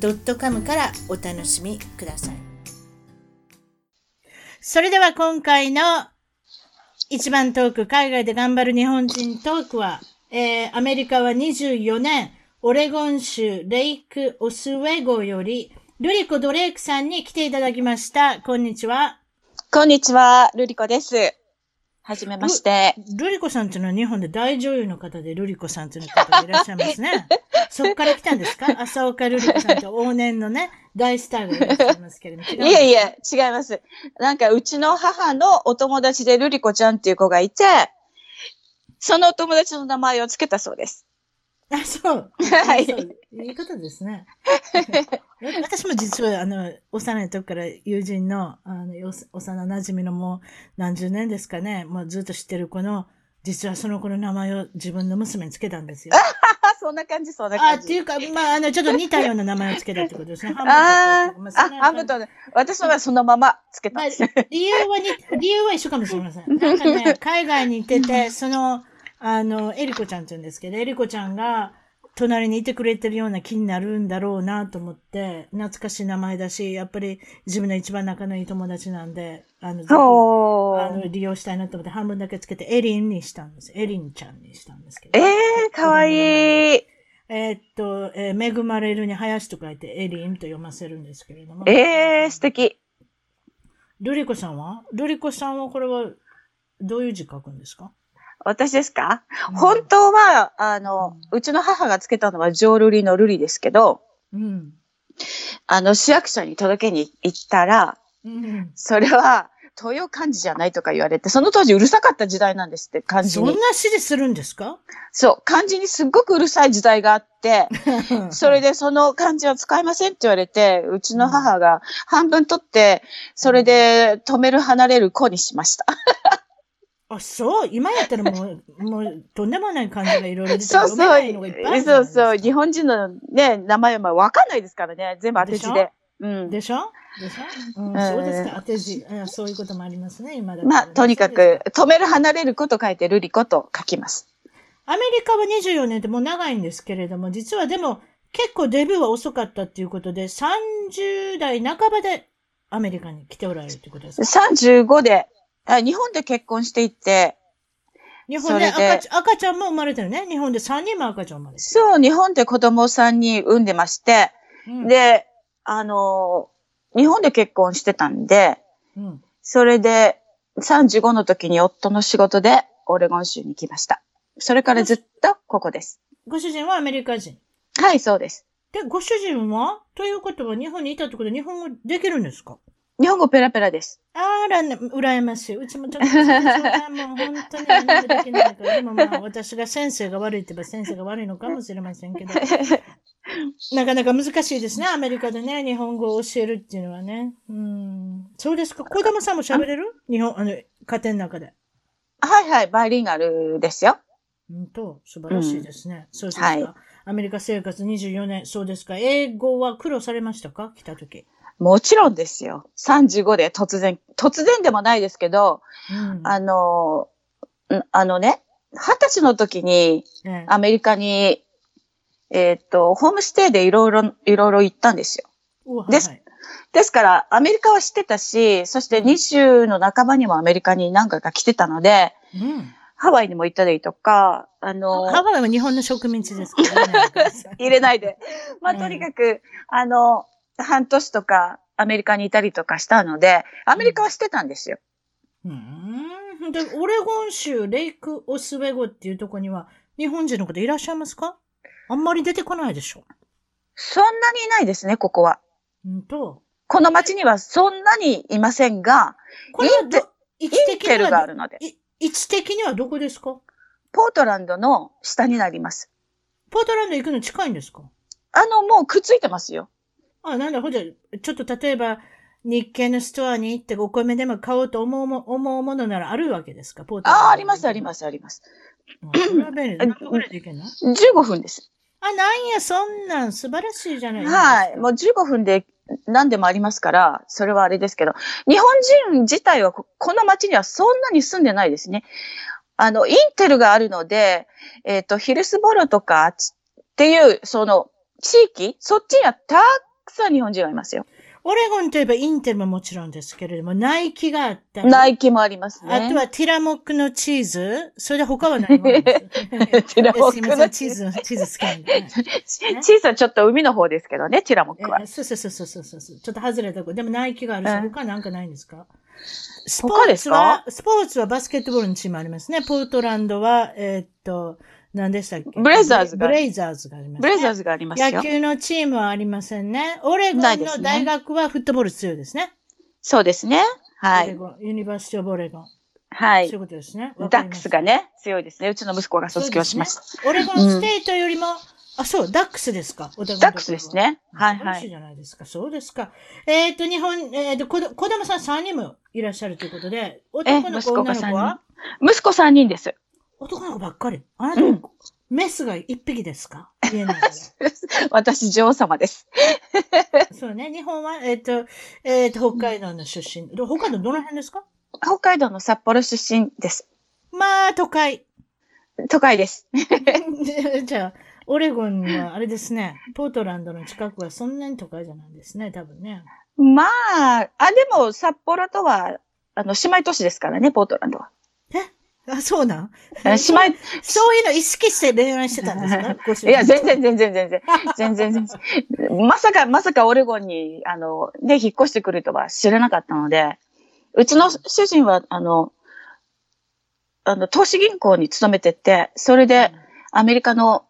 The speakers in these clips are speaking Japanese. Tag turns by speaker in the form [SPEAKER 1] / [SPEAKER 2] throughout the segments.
[SPEAKER 1] .com からお楽しみくださいそれでは今回の一番トーク、海外で頑張る日本人トークは、えー、アメリカは24年、オレゴン州レイク・オスウェゴより、ルリコ・ドレイクさんに来ていただきました。こんにちは。
[SPEAKER 2] こんにちは、ルリコです。はじめまして。
[SPEAKER 1] ルリコさんっていうのは日本で大女優の方でルリコさんっていう方がいらっしゃいますね。そっから来たんですか？浅岡ルリコさんって往年のね、大スターがいらっしゃいますけれども。い
[SPEAKER 2] えいえ、違います。なんかうちの母のお友達でルリコちゃんっていう子がいて、そのお友達の名前を付けたそうです。
[SPEAKER 1] あ、そう。はい。いいことですね。私も実は、あの、幼い時から友人の、あの、幼馴染のもう何十年ですかね、もうずっと知ってる子の、実はその子の名前を自分の娘につけたんですよ。
[SPEAKER 2] そんな感じ、そんな感
[SPEAKER 1] じ。あ、っていうか、まあ、あの、ちょっと似たような名前をつけたってことですね。
[SPEAKER 2] ああ、ハムと、私はそのままつけたんです、まあ、
[SPEAKER 1] 理由はに、理由は一緒かもしれません。なんかね、海外に行ってて、その、あの、エリコちゃんって言うんですけど、エリコちゃんが、隣にいてくれてるような気になるんだろうなと思って、懐かしい名前だし、やっぱり自分の一番仲のいい友達なんで、あの、ぜひ、あの、利用したいなと思って半分だけつけてエリンにしたんです。エリンちゃんにしたんですけど。
[SPEAKER 2] ええー、かわいい。え
[SPEAKER 1] ー、っと、えー、恵まれるに林と書いてエリンと読ませるんですけれども。
[SPEAKER 2] ええー、素敵。
[SPEAKER 1] ルリコさんは？ルリコさんはこれはどういう字書くんですか？
[SPEAKER 2] 私ですか、うん、本当は、あの、うちの母がつけたのはジョールリのルリですけど、うん、あの、市役所に届けに行ったら、うん、それは、東洋漢字じゃないとか言われて、その当時うるさかった時代なんですって、漢字に。
[SPEAKER 1] そんな指示するんですか？
[SPEAKER 2] そう、漢字にすっごくうるさい時代があって、それでその漢字は使いませんって言われて、うちの母が半分取って、それで止める離れる子にしました。
[SPEAKER 1] あ、そう。今やったらもう、もう、とんでもない感じがいろいろ出て
[SPEAKER 2] そうそう。そうそう。日本人のね、名前はわかんないですからね。全部当て字で。
[SPEAKER 1] うん。でしょ？でしょ、うん、そうですか。当て字、うん。そういうこともありますね、今だ、
[SPEAKER 2] ね、まあ、とにかく、止める、離れること書いて、ルリコと書きます。
[SPEAKER 1] アメリカは24年ってもう長いんですけれども、実はでも、結構デビューは遅かったっていうことで、30代半ばでアメリカに来ておられるってことですか
[SPEAKER 2] ?35 であ日本で結婚していって、
[SPEAKER 1] 日本で赤ち赤ちゃんも生まれてるね？日本で3人も赤ちゃん生まれてる。
[SPEAKER 2] そう、日本で子供3人産んでまして、うん、で、あの、日本で結婚してたんで、うん、それで35の時に夫の仕事でオレゴン州に来ました。それからずっとここです。
[SPEAKER 1] ご主人はアメリカ人？
[SPEAKER 2] はい、そうです。
[SPEAKER 1] で、ご主人は？ということは日本にいたってことで日本語できるんですか？
[SPEAKER 2] 日本語ペラペラです。
[SPEAKER 1] あら、ね、羨ましい。うちもちょっと、もう本当に何もできないから。でもまあ、私が先生が悪いって言えば先生が悪いのかもしれませんけど。なかなか難しいですね。アメリカでね、日本語を教えるっていうのはね。うん。そうですか。小玉さんも喋れる？日本、あの、家庭の中で。
[SPEAKER 2] はいはい、バイリンガルですよ。
[SPEAKER 1] うんと、素晴らしいですね。うん、そうですか、はい。アメリカ生活24年、そうですか。英語は苦労されましたか？来た時。
[SPEAKER 2] もちろんですよ。35で突然、突然でもないですけど、うん、あの、あのね、二十歳の時にアメリカに、えー、っと、ホームステイでいろいろ、いろいろ行ったんですよ。です。ですから、アメリカは知ってたし、そして20の半ばにもアメリカに何回か来てたので、うん、ハワイにも行ったりとか、あの、
[SPEAKER 1] ハワイは日本の植民地ですからね。
[SPEAKER 2] 入れないで。まあ、とにかく、あの、半年とかアメリカにいたりとかしたので、アメリカはしてたんですよ。
[SPEAKER 1] うん。で、オレゴン州レイク・オスウェゴっていうとこには、日本人の方いらっしゃいますか？あんまり出てこないでしょ。
[SPEAKER 2] そんなにいないですね、ここは。
[SPEAKER 1] うんと。
[SPEAKER 2] この町にはそんなにいませんが、これはインテインテルがあるので。
[SPEAKER 1] 位置的にはどこですか？
[SPEAKER 2] ポートランドの下になります。
[SPEAKER 1] ポートランド行くの近いんですか？
[SPEAKER 2] あの、もうくっついてますよ。
[SPEAKER 1] あ、なんだ、ほじゃ、ちょっと例えば、日系のストアに行ってお米でも買おうと思うも思うものならあるわけですか？ポー
[SPEAKER 2] トああ、あります、あります、あります。
[SPEAKER 1] それは便利。何分ぐらいで行けんの
[SPEAKER 2] ?15 分です。
[SPEAKER 1] あ、なんや、そんなん素晴らしいじゃないです
[SPEAKER 2] か。はい。もう15分で何でもありますから、それはあれですけど、日本人自体はこの街にはそんなに住んでないですね。あの、インテルがあるので、えっ、ー、と、ヒルスボロとかっていう、その、地域、そっちにはたくさん日本人がいますよ。
[SPEAKER 1] オレゴンといえばインテルももちろんですけれども、ナイキがあったり。
[SPEAKER 2] ナイキもありますね。
[SPEAKER 1] あとはティラモックのチーズ。それで他は何も ティラモックのチーズ、チーズ好きなんで、ね。
[SPEAKER 2] チーズはちょっと海の方ですけどね、ティラモックは。
[SPEAKER 1] そうそうそうそうそうそう。ちょっと外れたとこ。でもナイキがあるし、他なんかないんですか？スポーツは、スポーツはバスケットボールのチームありますね。ポートランドは、えー、っと、何でしたっけ？
[SPEAKER 2] ブレイザーズ
[SPEAKER 1] が。ブレイザーズがあります、ね。
[SPEAKER 2] ブレイザーズがありますよ。
[SPEAKER 1] 野球のチームはありませんね。オレゴンの大学はフットボール強いですね。
[SPEAKER 2] そうですね。はい。
[SPEAKER 1] University of Oregon。
[SPEAKER 2] はい。
[SPEAKER 1] そういうことですね。
[SPEAKER 2] ダックスがね、強いですね。うちの息子が卒業しました。
[SPEAKER 1] ね、オレゴンステートよりも、うん、あ、そう、ダックスですか？
[SPEAKER 2] ダックスですね。はいはい。
[SPEAKER 1] じゃないですか。そうですか。えっ、ー、と、日本、えっ、ー、と、子供さん3人もいらっしゃるということで、男の子、女の子は？
[SPEAKER 2] 息子3人です。
[SPEAKER 1] 男の子ばっかり。あなた、うん、メスが1匹ですか？家の
[SPEAKER 2] 私、女王様です。
[SPEAKER 1] そうね。日本は、えっ、ー、と、えっ、ー、と、北海道の出身。北海道どの辺ですか？
[SPEAKER 2] 北海道の札幌出身です。
[SPEAKER 1] まあ、都会。
[SPEAKER 2] 都会です。
[SPEAKER 1] じゃあ、オレゴンは、あれですね、ポートランドの近くはそんなに都会じゃないですね、多分ね。
[SPEAKER 2] まあ、あ、でも、札幌とは、あの、姉妹都市ですからね、ポートランドは。
[SPEAKER 1] え？あ、そうなん？
[SPEAKER 2] 姉妹、そう
[SPEAKER 1] いうの意識して恋愛してたんですか？
[SPEAKER 2] いや、全然、全然、全然。全然、全然。まさか、まさかオレゴンに、あの、ね、引っ越してくるとは知らなかったので、うちの主人は、あの、あの、投資銀行に勤めてて、それで、アメリカの、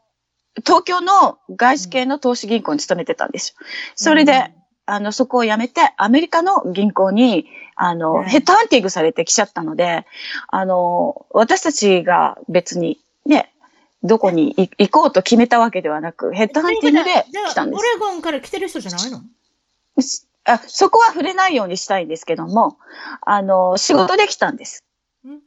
[SPEAKER 2] 東京の外資系の投資銀行に勤めてたんですよ。それで、あの、そこを辞めて、アメリカの銀行に、あの、ヘッドハンティングされてきちゃったので、あの、私たちが別に、ね、どこに行こうと決めたわけではなく、ヘッドハンティングで来たんです。オ
[SPEAKER 1] レゴンから来てる人じゃないの？
[SPEAKER 2] あそこは触れないようにしたいんですけども、あの、仕事で来たんです。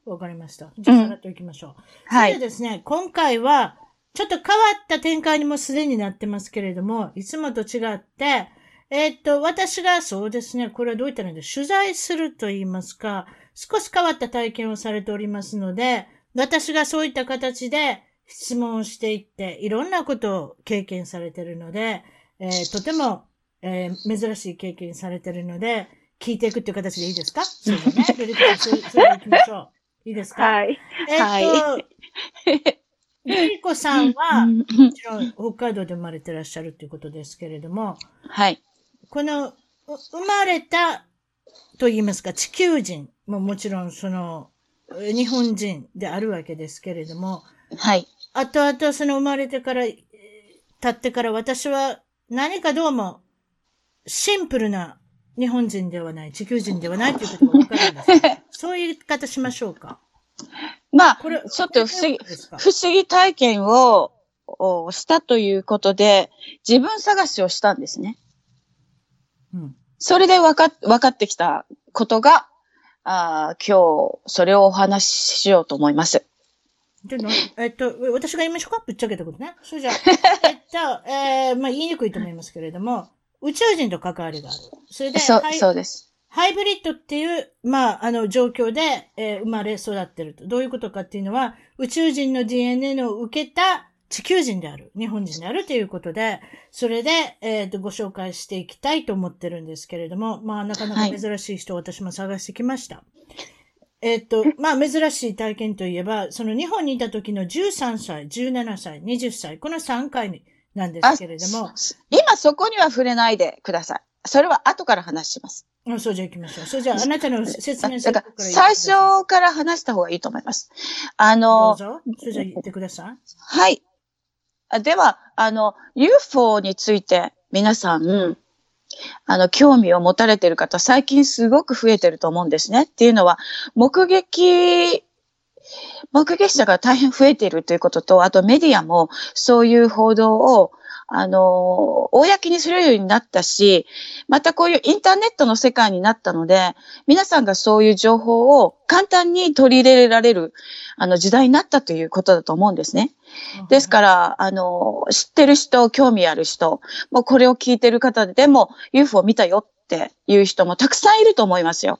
[SPEAKER 1] わかりました。じゃあ、さらっと行きましょう。うん、はい。でですね、今回は、ちょっと変わった展開にもすでになってますけれども、いつもと違って、えー、っと、私がそうですね、これはどういったので、取材すると言いますか、少し変わった体験をされておりますので、私がそういった形で質問をしていって、いろんなことを経験されているので、えー、とても、えー、珍しい経験されているので、聞いていくっていう形でいいですか？そうだね。それで、それで行きましょう。いいですか？
[SPEAKER 2] はい。
[SPEAKER 1] えー、っと、ゆりこさんは、もちろん北海道で生まれてらっしゃるということですけれども、
[SPEAKER 2] はい。
[SPEAKER 1] この、生まれたと言いますか、地球人ももちろんその、日本人であるわけですけれども、
[SPEAKER 2] はい。
[SPEAKER 1] 後々その生まれてから、経ってから私は何かどうもシンプルな日本人ではない、地球人ではないということがわかるんです。そういう言い方しましょうか。
[SPEAKER 2] まあ、これちょっと不思議、不思議体験をしたということで、自分探しをしたんですね。うん、それで分か、分かってきたことが、あ今日、それをお話ししようと思います。
[SPEAKER 1] での、えっと、私が言いましょうかぶっちゃけたことね。それじゃあ、えっと、えー、まあ言いにくいと思いますけれども、宇宙人と関わりがある。それで、
[SPEAKER 2] そう、そうです。
[SPEAKER 1] ハイブリッドっていう、まあ、あの、状況で、えー、生まれ育ってると。どういうことかっていうのは、宇宙人の DNA を受けた地球人である、日本人であるということで、それで、えっ、ー、と、ご紹介していきたいと思ってるんですけれども、まあ、なかなか珍しい人を私も探してきました。はい、えっ、と、まあ、珍しい体験といえば、その日本にいた時の13歳、17歳、20歳、この3回なんですけれども。
[SPEAKER 2] 今そこには触れないでください。それは後から話します。
[SPEAKER 1] あそうじゃ行きましょう。それじゃあ、あなたの説明
[SPEAKER 2] するから最初から話した方がいいと思います。あの、
[SPEAKER 1] どうぞ。それじゃ言ってください。
[SPEAKER 2] はい。では、あの、UFO について皆さん、あの、興味を持たれている方、最近すごく増えてると思うんですね。っていうのは、目撃、目撃者が大変増えているということと、あとメディアもそういう報道を、あの、公にするようになったし、またこういうインターネットの世界になったので、皆さんがそういう情報を簡単に取り入れられる、あの、時代になったということだと思うんですね。ですから、あの、知ってる人、興味ある人、もうこれを聞いてる方でも UFO 見たよっていう人もたくさんいると思いますよ。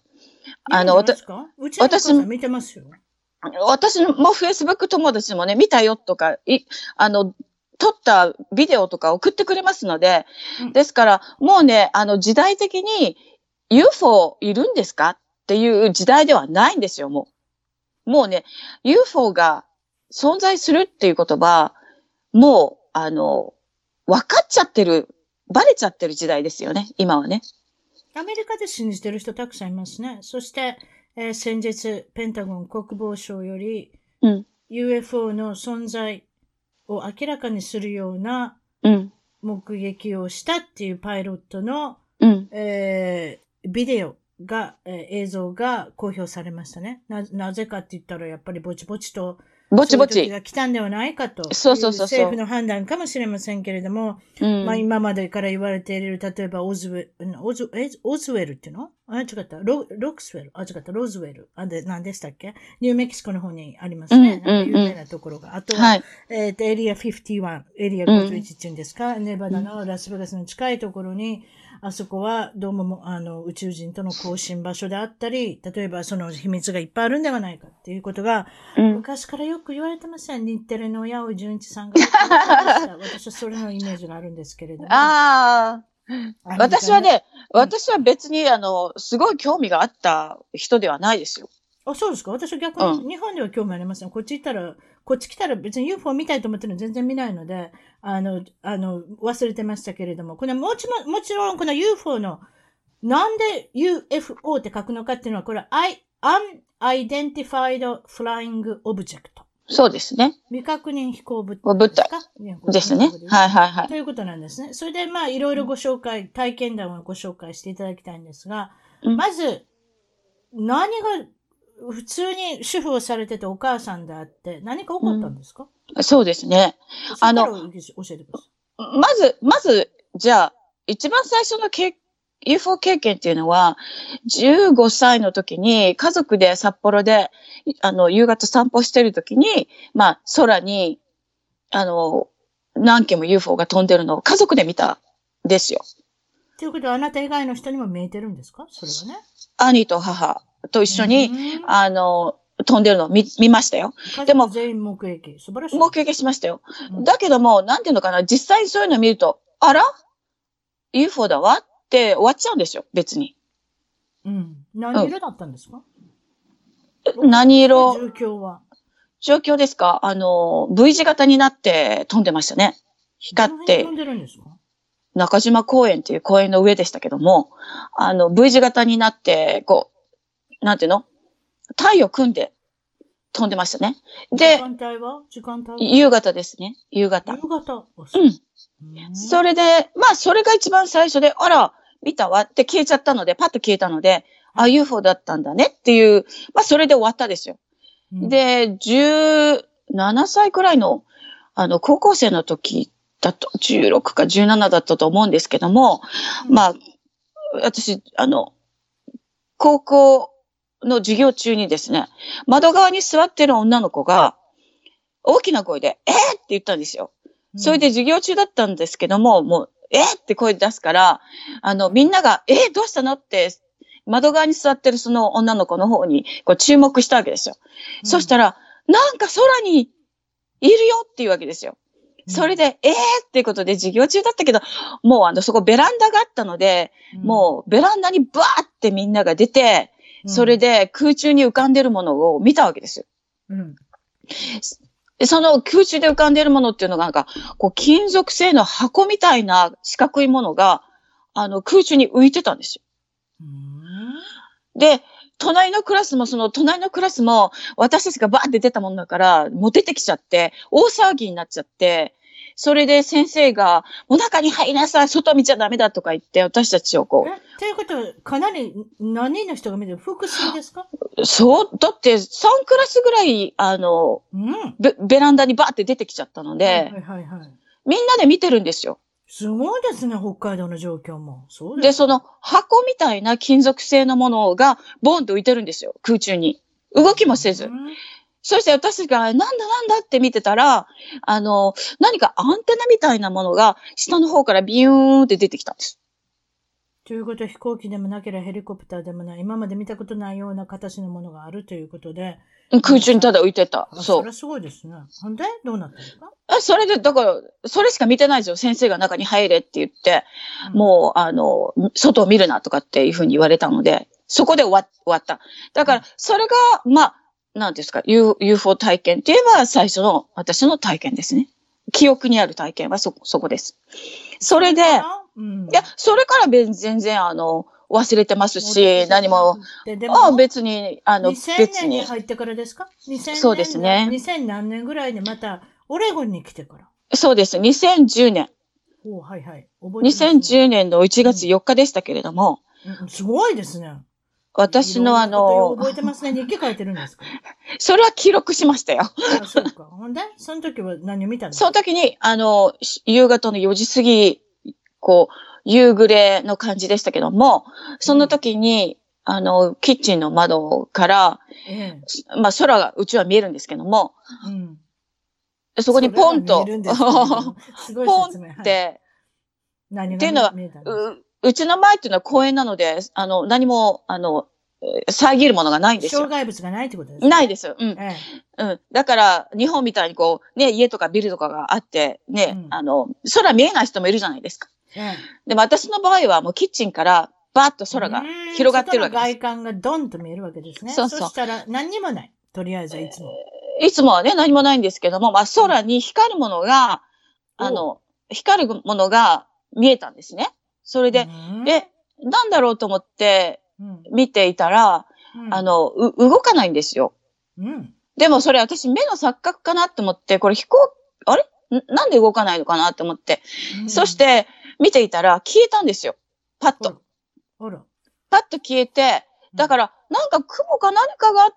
[SPEAKER 1] あの、私も見てますよ。
[SPEAKER 2] 私も Facebook 友達もね、見たよとか、い、あの、撮ったビデオとか送ってくれますので、うん、ですから、もうね、あの、時代的に UFO いるんですか？っていう時代ではないんですよ、もう。もうね、UFO が存在するっていう言葉、もう、あの、分かっちゃってる、バレちゃってる時代ですよね、今はね。
[SPEAKER 1] アメリカで信じてる人たくさんいますね。そして、えー、先日、ペンタゴン国防省より、うん、UFO の存在を明らかにするような目撃をしたっていうパイロットの、うん、えー、ビデオが、えー、映像が公表されましたね。な、なぜかって言ったら、やっぱりぼちぼちと
[SPEAKER 2] ぼちぼち。
[SPEAKER 1] が来たんではないかと。
[SPEAKER 2] そうそうそう。
[SPEAKER 1] 政府の判断かもしれませんけれども、うん、まあ今までから言われている、例えばオズウェル、オズえオズウェルっていうの？あ、違った。ロロックスウェル？あ、違った。ロズウェル。あ、で、何でしたっけ？ニューメキシコの方にありますね。うん、有名なところが。あとは、はい、えっ、ー、と、エリア51、エリア51っていうんですか、うん、ネバダのラスベガスの近いところに、あそこはどうもあの宇宙人との交信場所であったり、例えばその秘密がいっぱいあるんではないかっていうことが、うん、昔からよく言われてません。日テレの八尾純一さんが 私はそれのイメージがあるんですけれども。
[SPEAKER 2] ああ。私はね、私は別に、あの、すごい興味があった人ではないですよ。
[SPEAKER 1] あ、そうですか私は逆に、日本では興味ありません。こっち行ったら、こっち来たら別に UFO 見たいと思ってるの全然見ないので、あの、あの、忘れてましたけれども、これもちろん、もちろんこの UFO の、なんで UFO って書くのかっていうのは、これは I, Unidentified Flying Object。
[SPEAKER 2] そうですね。
[SPEAKER 1] 未確認飛行物
[SPEAKER 2] 体ですか？ですね。はいはいはい。
[SPEAKER 1] ということなんですね。それでまあいろいろご紹介、体験談をご紹介していただきたいんですが、うん、まず、何が普通に主婦をされててお母さんであって、何か起こったんですか、
[SPEAKER 2] うん、そうですね。
[SPEAKER 1] あの、教えてくださ
[SPEAKER 2] い。まず、まず、じゃあ、一番最初の経 UFO 経験っていうのは、15歳の時に家族で札幌で、あの、夕方散歩してる時に、まあ、空に、あの、何件も UFO が飛んでるのを家族で見たんですよ。
[SPEAKER 1] ということは、あなた以外の人にも見えてるんですか？それはね。
[SPEAKER 2] 兄と母と一緒に、あの、飛んでるのを見、見ましたよ。
[SPEAKER 1] でも、全員目撃。素晴らしい。
[SPEAKER 2] 目撃しましたよ。うん、だけども、なんていうのかな、実際にそういうのを見ると、あら ?UFO だわ？って終わっちゃうんですよ、別に。
[SPEAKER 1] うん。何色だったんですか、
[SPEAKER 2] うん、何色？
[SPEAKER 1] 状況は。
[SPEAKER 2] 状況ですか？あの、V 字型になって飛んでましたね。光って。
[SPEAKER 1] 飛んでるんですか？
[SPEAKER 2] 中島公園っていう公園の上でしたけども、あの、V 字型になって、こなんていうの？太陽組んで飛んでましたね。で、
[SPEAKER 1] 時間帯は？時間帯
[SPEAKER 2] 夕方ですね。夕方。
[SPEAKER 1] 夕方？
[SPEAKER 2] うん。それで、まあ、それが一番最初で、あら、見たわって消えちゃったので、パッと消えたので、あ、UFO だったんだねっていう、まあ、それで終わったですよ。うん、で、17歳くらいの、あの、高校生の時だと、16か17だったと思うんですけども、うん、まあ、私、あの、高校の授業中にですね、窓側に座ってる女の子が、大きな声で、えー、って言ったんですよ。それで授業中だったんですけども、もう、えー、って声出すから、あの、みんなが、えー、どうしたの？って、窓側に座ってるその女の子の方にこう注目したわけですよ。うん、そしたら、なんか空にいるよっていうわけですよ。それで、えー！っていうことで授業中だったけど、もうあの、そこベランダがあったので、うん、もうベランダにバーってみんなが出て、それで空中に浮かんでるものを見たわけですよ。うん。その空中で浮かんでるものっていうのがなんか、こう金属製の箱みたいな四角いものが、あの空中に浮いてたんですよ。で、隣のクラスも、その隣のクラスも、私たちがバーって出たもんだから、もう出てきちゃって、大騒ぎになっちゃって、それで先生が、もう中に入りなさい、外見ちゃダメだとか言って、私たちをこ
[SPEAKER 1] う。ということは、かなり何人の人が見てる複数ですか？
[SPEAKER 2] そう、だって3クラスぐらい、あの、うん、ベベランダにバーって出てきちゃったので、はいはいはい、みんなで見てるんですよ。
[SPEAKER 1] すごいですね、北海道の状況も。そう
[SPEAKER 2] でで、その箱みたいな金属製のものがボンと浮いてるんですよ、空中に。動きもせず。そして私が、なんだなんだって見てたら、あの、何かアンテナみたいなものが下の方からビューンって出てきたんです。
[SPEAKER 1] ということは飛行機でもなければヘリコプターでもない、今まで見たことないような形のものがあるということで。
[SPEAKER 2] 空中にただ浮いてた。そう。
[SPEAKER 1] それすごいですね。ほんで？どうなったんですか？
[SPEAKER 2] あそれで、だから、それしか見てないですよ。先生が中に入れって言って、うん、もう、あの、外を見るなとかっていうふうに言われたので、そこで終わ終わった。だから、それが、まあ、なんですか、UFO 体験って言えば最初の私の体験ですね。記憶にある体験はそこ、そこです。それで、うん、いや、それから全然、あの、忘れてますし、何も、あ別に、あの、
[SPEAKER 1] 別に。2000年に入ってからですか ?2000 年。
[SPEAKER 2] そうですね。
[SPEAKER 1] 2000何年ぐらいでまた、オレゴンに来てから。
[SPEAKER 2] そうです。2010年。
[SPEAKER 1] おはいはい。
[SPEAKER 2] 覚えてます、ね、2010年の1月4日でしたけれども。
[SPEAKER 1] うん、すごいですね。
[SPEAKER 2] 私のあの、
[SPEAKER 1] 覚えてますね。日記書いてるんですか？
[SPEAKER 2] それは記録しましたよ。
[SPEAKER 1] あ、そうか。ほんで？その時は何を見たんです
[SPEAKER 2] かその時に、あの、夕方の4時過ぎ、こう、夕暮れの感じでしたけども、その時に、うん、あの、キッチンの窓から、ええ、まあ空が、うちは見えるんですけども、うん、そこにポンと、ポンって、はい、っていうのは、うちの前っていうのは公園なので、あの、何も、あの、遮るものがないんですよ。
[SPEAKER 1] 障害物がないってことですね。
[SPEAKER 2] ないです。うん。ええ、うん。だから、日本みたいにこう、ね、家とかビルとかがあって、ね、うん、あの、空見えない人もいるじゃないですか。ええ、でも私の場合はもうキッチンからバーッと空が広がってるわけです。
[SPEAKER 1] 外観がドンと見えるわけですね。そうそう。そしたら何にもない。とりあえずいつも。
[SPEAKER 2] いつもはね、何もないんですけども、まあ空に光るものが、うん、あの、光るものが見えたんですね。それで、で、なんだろうと思って見ていたら、うん、あの、動かないんですよ。うん。でもそれ私目の錯覚かなって思って、これ飛行、あれ？なんで動かないのかなって思って。うん、そして、見ていたら消えたんですよ。パッと。あら。パッと消えて、だから、なんか雲か何かがあっ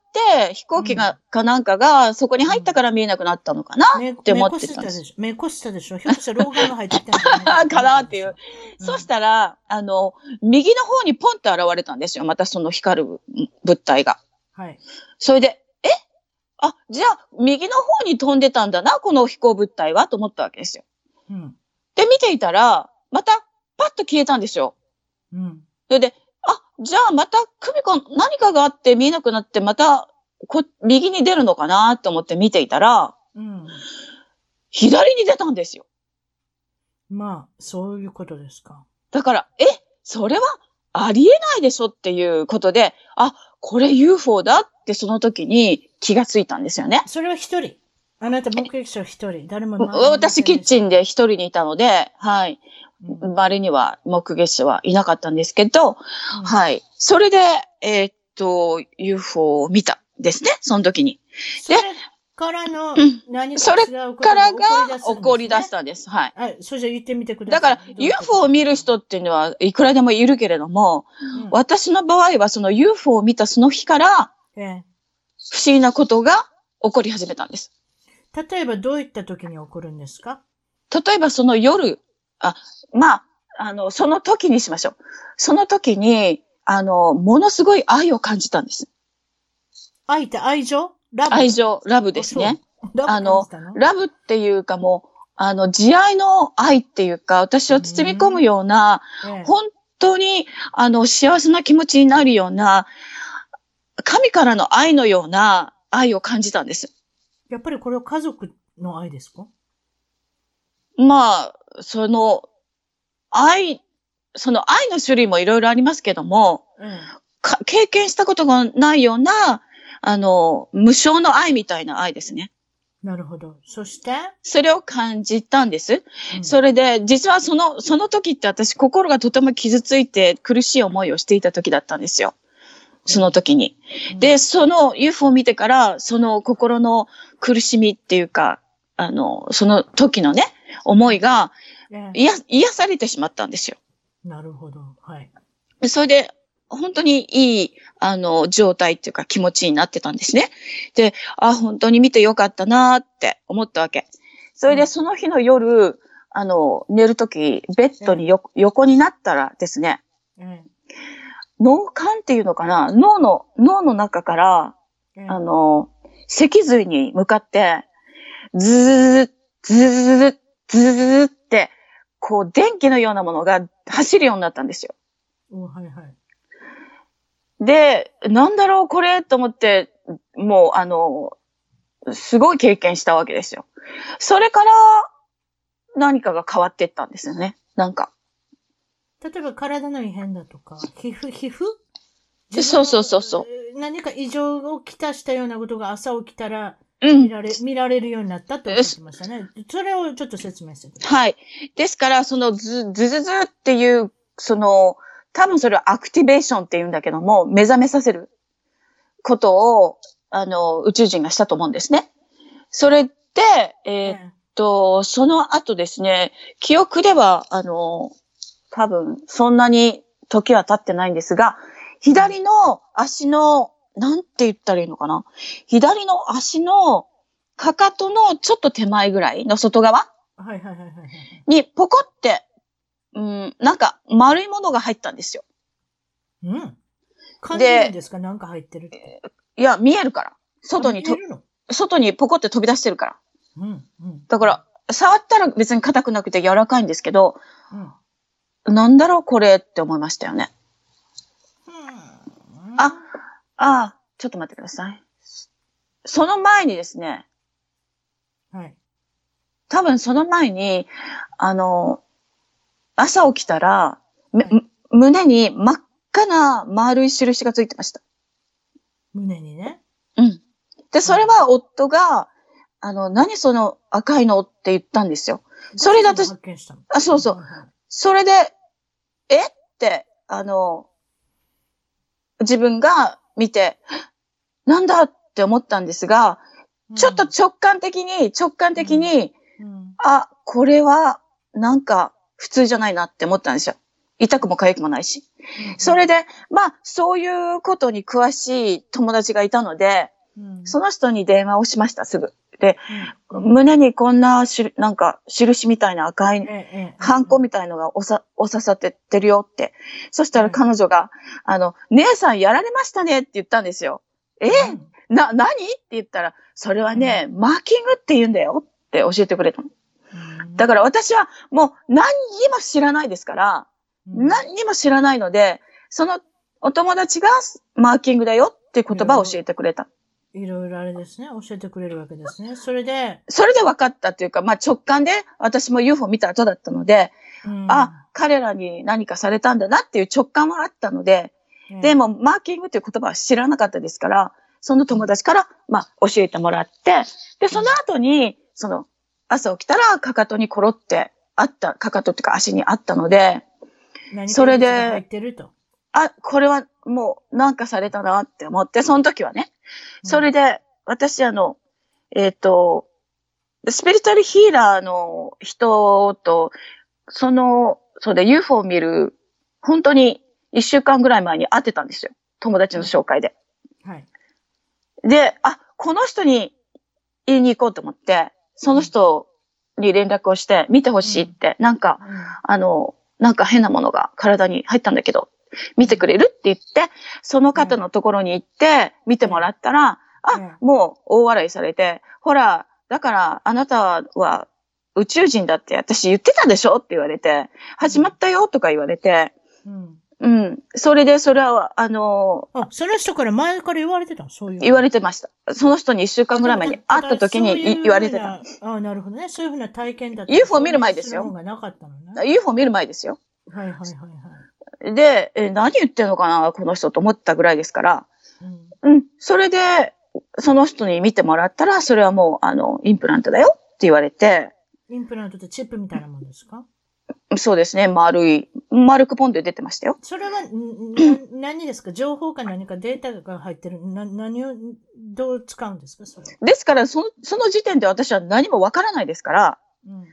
[SPEAKER 2] て、飛行機が、かなんかが、そこに入ったから見えなくなったのかなって思ってたんです。
[SPEAKER 1] 目こしたでしょひょっとしたら老眼が入ってきたん
[SPEAKER 2] じゃない かなっていう。そしたら、あの、右の方にポンと現れたんですよ。またその光る物体が。はい。それで、え？あ、じゃあ、右の方に飛んでたんだな、この飛行物体は、と思ったわけですよ。うん。で、見ていたら、また、パッと消えたんですよ。うん。それで、あ、じゃあまた、久美子何かがあって見えなくなって、また、こ、右に出るのかなと思って見ていたら、うん。左に出たんですよ。
[SPEAKER 1] まあ、そういうことですか。
[SPEAKER 2] だから、え、それはありえないでしょっていうことで、あ、これ UFO だってその時に気がついたんですよね。
[SPEAKER 1] それは一人。あなた目撃者一人。誰も
[SPEAKER 2] 私キッチンで一人にいたので、はい。周りには目撃者はいなかったんですけど、うん、はい。それで、えー、っと、UFO を見たですね、その時に。
[SPEAKER 1] で、からの
[SPEAKER 2] 何かそれからが起こり出したんです。はい。
[SPEAKER 1] はい。それじゃ言ってみてく
[SPEAKER 2] ださい。だから UFO を見る人っていうのはいくらでもいるけれども、うん、私の場合はその UFO を見たその日から、不思議なことが起こり始めたんです。
[SPEAKER 1] 例えばどういった時に起こるんですか？
[SPEAKER 2] 例えばその夜、あ、まあ、あの、その時にしましょう。その時に、あの、ものすごい愛を感じたんです。
[SPEAKER 1] 愛って愛情？
[SPEAKER 2] ラブ？愛情、ラブですね。あの、ラブっていうかもう、あの、慈愛の愛っていうか、私を包み込むような、本当に、あの、幸せな気持ちになるような、神からの愛のような愛を感じたんです。
[SPEAKER 1] やっぱりこれは家族の愛ですか？
[SPEAKER 2] まあ、その、愛、その愛の種類もいろいろありますけども、うん、経験したことがないような、あの、無償の愛みたいな愛ですね。
[SPEAKER 1] なるほど。そして？
[SPEAKER 2] それを感じたんです。うん、それで、実はその、その時って私心がとても傷ついて苦しい思いをしていた時だったんですよ。その時に。で、その UFO を見てから、その心の苦しみっていうか、あの、その時のね、思いが、いや、癒されてしまったんですよ。
[SPEAKER 1] なるほど。はい。
[SPEAKER 2] それで、本当にいい、あの、状態っていうか気持ちになってたんですね。で、あ、本当に見てよかったなって思ったわけ。それでその日の夜、あの、寝るとき、ベッドによ、横になったらですね、うん、脳幹っていうのかな？脳の、脳の中から、うん、あの、脊髄に向かって、ずー、ずー、ずーって、こう、電気のようなものが走るようになったんですよ。
[SPEAKER 1] はいはい。
[SPEAKER 2] で、なんだろうこれと思って、もう、あの、すごい経験したわけですよ。それから、何かが変わっていったんですよね。なんか。
[SPEAKER 1] 例えば体の異変だとか、皮膚、皮膚？
[SPEAKER 2] そうそうそうそ
[SPEAKER 1] う。何か異常をきたしたようなことが朝起きたら、見られ、うん、見られるようになったっておっしゃってましたね。それをちょっと説明してくだ
[SPEAKER 2] さい。はい。ですから、そのず、ずずずっていう、その、多分それはアクティベーションって言うんだけども、目覚めさせることを、あの、宇宙人がしたと思うんですね。それで、えー、っと、その後ですね、記憶では、あの、多分、そんなに時は経ってないんですが、左の足の、なんて言ったらいいのかな？左の足のかかとのちょっと手前ぐらいの外側
[SPEAKER 1] はいはいはいはい。
[SPEAKER 2] にポコって、うん、なんか丸いものが入ったんですよ。
[SPEAKER 1] うん。感じるんですか？なんか入ってるって。
[SPEAKER 2] いや、見えるから。外にと、外にポコって飛び出してるから。
[SPEAKER 1] うん。うん、
[SPEAKER 2] だから、触ったら別に硬くなくて柔らかいんですけど、うん、なんだろうこれって思いましたよね。うん、あ、ああ、ちょっと待ってください。その前にですね、
[SPEAKER 1] はい。
[SPEAKER 2] 多分その前に、あの、朝起きたら、はい、胸に真っ赤な丸い印がついてました。
[SPEAKER 1] 胸にね。
[SPEAKER 2] うん。で、それは夫が、あの、何その赤いのって言ったんですよ。それで私、あ、そうそう。それで、え？って、あの、自分が見て、なんだって思ったんですが、ちょっと直感的に、直感的に、うんうん、あ、これは、なんか、普通じゃないなって思ったんですよ。痛くも痒くもないし。それで、まあ、そういうことに詳しい友達がいたので、その人に電話をしました、すぐ。で、胸にこんなし、なんか、印みたいな赤い、ハンコみたいのがおさ、お刺さってってるよって。そしたら彼女が、あの、姉さんやられましたねって言ったんですよ。え？な、何？って言ったら、それはね、マーキングって言うんだよって教えてくれたの。だから私はもう何にも知らないですから、何にも知らないので、そのお友達がマーキングだよって言葉を教えてくれた。
[SPEAKER 1] いろいろあれですね。教えてくれるわけですね。それで。
[SPEAKER 2] それで分かったっていうか、まあ直感で私も UFO 見た後だったので、うん、あ、彼らに何かされたんだなっていう直感はあったので、うん、でもマーキングっていう言葉は知らなかったですから、その友達から、まあ教えてもらって、で、その後に、その、朝起きたらかかとにコロってあった、かかとっていうか足にあったので、それで、あ、これはもうなんかされたなって思って、その時はね。それで、私あの、えっ、ー、と、スピリチュアルヒーラーの人と、その、そうで UFO を見る、本当に一週間ぐらい前に会ってたんですよ。友達の紹介で。
[SPEAKER 1] はい。
[SPEAKER 2] で、あ、この人に言いに行こうと思って、その人に連絡をして、見てほしいって、うん、なんか、うん、あの、なんか変なものが体に入ったんだけど、見てくれるって言って、その方のところに行って、見てもらったら、あ、もう大笑いされて、ほら、だからあなたは宇宙人だって私言ってたでしょって言われて、始まったよとか言われて、うん。うん。それで、それは、あの
[SPEAKER 1] ー、あ、その人から前から言われてたそういう。
[SPEAKER 2] 言われてました。その人に一週間ぐらい前に会った時に言われてた。
[SPEAKER 1] あなるほどね。そういうふうな体験だった。
[SPEAKER 2] UFO 見る前ですよ。UFO 見る前ですよ。
[SPEAKER 1] はいはいはい
[SPEAKER 2] はい。で、え、何言ってんのかな、この人と思ったぐらいですから。うん。うん。それで、その人に見てもらったら、それはもう、あの、インプラントだよって言われて。
[SPEAKER 1] インプラントってチップみたいなもんですか？
[SPEAKER 2] そうですね。丸い、丸くポンで出てましたよ。
[SPEAKER 1] それは、何ですか？情報か何かデータが入ってるな何を、どう使うんですか？それ。
[SPEAKER 2] ですから、その、その時点で私は何もわからないですから、わ、うん、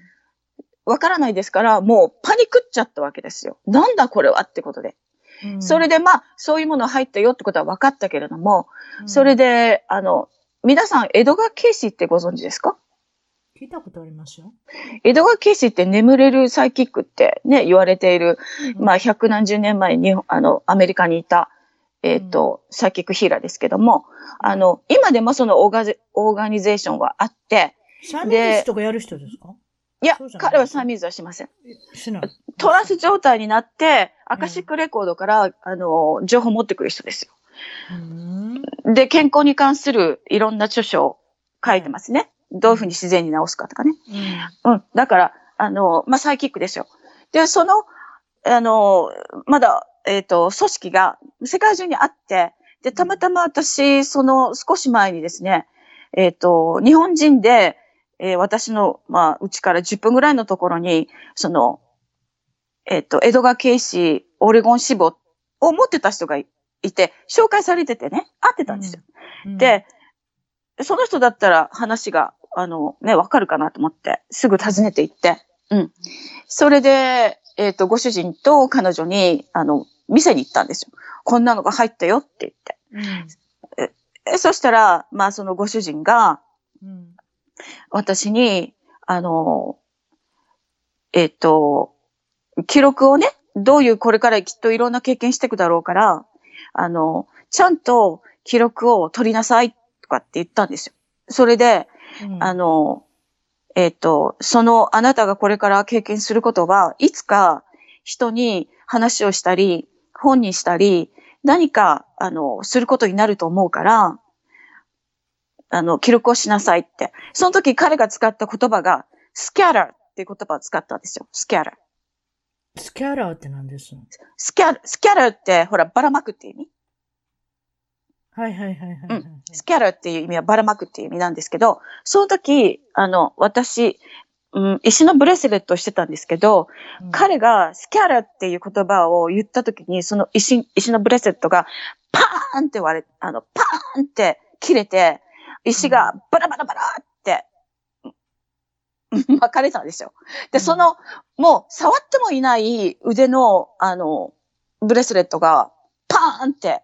[SPEAKER 2] からないですから、もうパニクっちゃったわけですよ。なんだこれはってことで。うん、それでまあ、そういうもの入ったよってことは分かったけれども、うん、それで、あの、皆さん、江戸川慶史ってご存知ですか？
[SPEAKER 1] 聞いたことありますよ。
[SPEAKER 2] 江戸川慶史って眠れるサイキックってね、言われている、うん、まあ、百何十年前に、あの、アメリカにいた、えっ、ー、と、サイキックヒーラーですけども、あの、今でもそのオーガオーガニゼーションはあって、
[SPEAKER 1] サミズとかやる人ですか？
[SPEAKER 2] いや、彼はサミズはしません。しない。トランス状態になって、アカシックレコードから、うん、あの、情報を持ってくる人ですよ。で、健康に関するいろんな著書を書いてますね。どういうふうに自然に治すかとかね。うん。うん、だから、あの、まあ、サイキックですよ。で、その、あの、まだ、えっ、ー、と、組織が世界中にあって、で、たまたま私、その少し前にですね、えっ、ー、と、日本人で、えー、私の、まあ、うちから10分ぐらいのところに、その、えっ、ー、と、江戸川慶史オレゴン支部を持ってた人がいて、紹介されててね、会ってたんですよ。うんうん、で、その人だったら話が、あの、ね、わかるかなと思って、すぐ訪ねて行って、うん。それで、えっ、ー、と、ご主人と彼女に、あの、店に行ったんですよ。こんなのが入ったよって言って。うん、えそしたら、まあそのご主人が、うん、私に、あの、えっ、ー、と、記録をね、どういうこれからきっといろんな経験していくだろうから、あの、ちゃんと記録を取りなさいとかって言ったんですよ。それで、うん、あの、えっ、ー、と、そのあなたがこれから経験することは、いつか人に話をしたり、本にしたり、何か、あの、することになると思うから、あの、記録をしなさいって。その時彼が使った言葉が、スキャラーっていう言葉を使ったんですよ。スキャラー。
[SPEAKER 1] スキャラーって何です
[SPEAKER 2] スキャラ、スキャラーって、ほら、ばらまくっていう意味。
[SPEAKER 1] はいはいはいはい、はい、うん。
[SPEAKER 2] スキャラーっていう意味はばらまくっていう意味なんですけど、その時、あの、私、うん、石のブレスレットをしてたんですけど、うん、彼がスキャラっていう言葉を言った時に、その石、石のブレスレットがパーンって割れ、あの、パーンって切れて、石がバラバラバラって、巻かれたんですよ。で、その、もう触ってもいない腕の、あの、ブレスレットがパーンって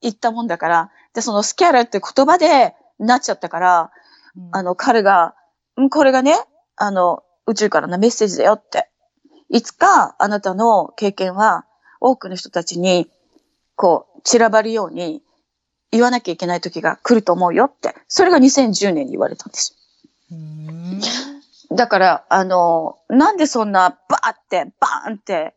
[SPEAKER 2] 言ったもんだから、で、そのスキャラって言葉でなっちゃったから、あの、彼が、これがね、あの、宇宙からのメッセージだよって。いつかあなたの経験は多くの人たちに、こう、散らばるように言わなきゃいけない時が来ると思うよって。それが2010年に言われたんですだから、あの、なんでそんなバーって、バーンって、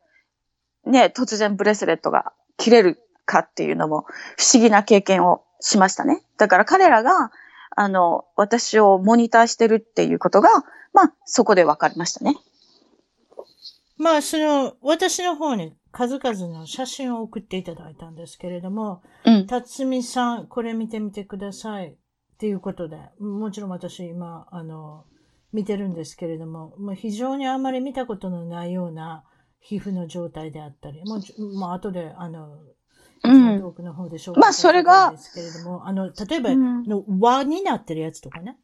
[SPEAKER 2] ね、突然ブレスレットが切れるかっていうのも不思議な経験をしましたね。だから彼らがあの、私をモニターしてるっていうことが、まあ、そこで分かりましたね。
[SPEAKER 1] まあ、その、私の方に数々の写真を送っていただいたんですけれども、うん。辰巳さん、これ見てみてください。っていうことで、もちろん私今、あの、見てるんですけれども、もう非常にあんまり見たことのないような皮膚の状態であったり、もう、まあ、後で、あの、うん。の方でしょう
[SPEAKER 2] まあ、それが、
[SPEAKER 1] ですけれども、あの、例えば、の輪になってるやつとかね。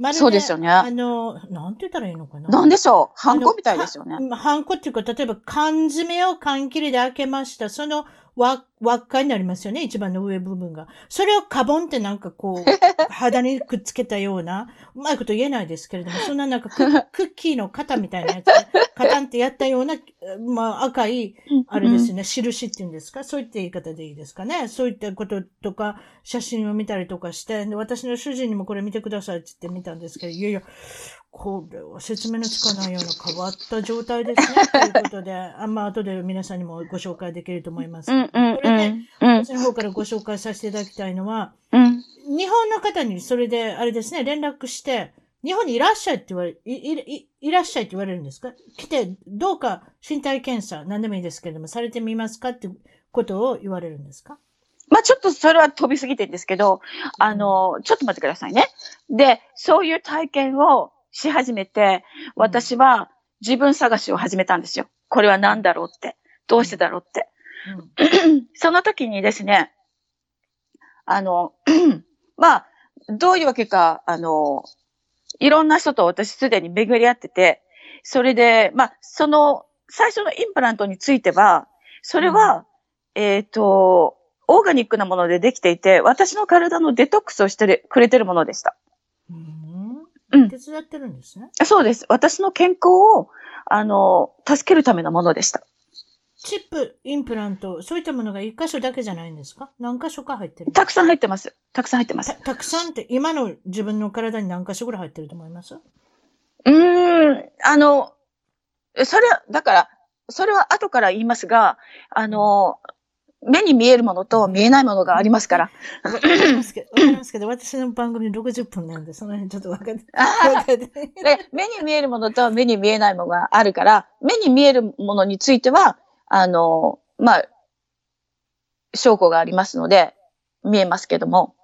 [SPEAKER 2] まそうですよね。
[SPEAKER 1] あの、なんて言ったらいいのかな。
[SPEAKER 2] なんでしょう？ハンコみたいですよね。
[SPEAKER 1] ハンコっていうか、例えば缶詰を缶切りで開けました。その輪、輪っかになりますよね。一番の上部分が。それをカボンってなんかこう、肌にくっつけたような、うまいこと言えないですけれども、そんななんか クッキーの型みたいなやつで、カタンってやったような、まあ赤い、あれですね、印っていうんですか？そういった言い方でいいですかね？そういったこととか、写真を見たりとかして、私の主人にもこれ見てくださいって言って見たんですけど、いやいや、これは説明のつかないような変わった状態ですね。ということで、あんま後で皆さんにもご紹介できると思います。うんうんうん、これで、私の方からご紹介させていただきたいのは、うん、日本の方にそれで、あれですね、連絡して、日本にいらっしゃいって言われ、い、い、いらっしゃいって言われるんですか？来て、どうか身体検査、何でもいいですけれども、されてみますかってことを言われるんですか？
[SPEAKER 2] まあちょっとそれは飛びすぎてるんですけど、あの、ちょっと待ってくださいね。で、そういう体験をし始めて、私は自分探しを始めたんですよ。これは何だろうって。どうしてだろうって。うん、その時にですね、あの、まあ、どういうわけか、あの、いろんな人と私すでに巡り合ってて、それで、まあ、その、最初のインプラントについては、それは、うん、えっ、ー、と、オーガニックなものでできていて、私の体のデトックスをしてくれてるものでした。うん
[SPEAKER 1] 手伝ってるんですね？
[SPEAKER 2] そうです。私の健康を、あの、助けるためのものでした。
[SPEAKER 1] チップ、インプラント、そういったものが一箇所だけじゃないんですか？何箇所か入ってる
[SPEAKER 2] たくさん入ってます。たくさん入ってます
[SPEAKER 1] た。たくさんって、今の自分の体に何箇所ぐらい入ってると思います？
[SPEAKER 2] うーん、あの、それは、だから、それは後から言いますが、あの、目に見えるものと見えないものがありますから。
[SPEAKER 1] わかりますけど、わかりますけど、私の番組60分なんで、その辺ちょっとわかって。
[SPEAKER 2] 目に見えるものと目に見えないものがあるから、目に見えるものについては、あの、まあ、証拠がありますので、見えますけども、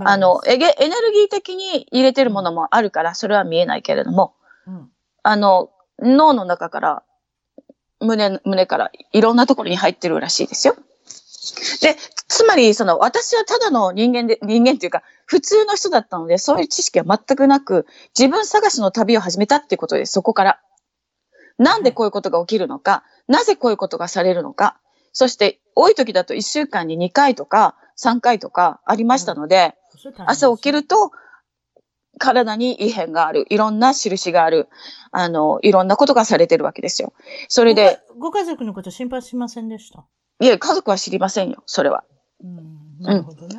[SPEAKER 2] あの、エネルギー的に入れてるものもあるから、それは見えないけれども、うん、あの、脳の中から、胸、胸からいろんなところに入ってるらしいですよ。で、つまり、その、私はただの人間で、人間っていうか、普通の人だったので、そういう知識は全くなく、自分探しの旅を始めたっていうことです、そこから。なんでこういうことが起きるのか、なぜこういうことがされるのか、そして多い時だと1週間に2回とか3回とかありましたので、朝起きると体に異変がある。いろんな印がある。あの、いろんなことがされてるわけですよ。それで。
[SPEAKER 1] ご家族のこと心配しませんでした？
[SPEAKER 2] いえ、家族は知りませんよ、それは。
[SPEAKER 1] うん、なるほどね。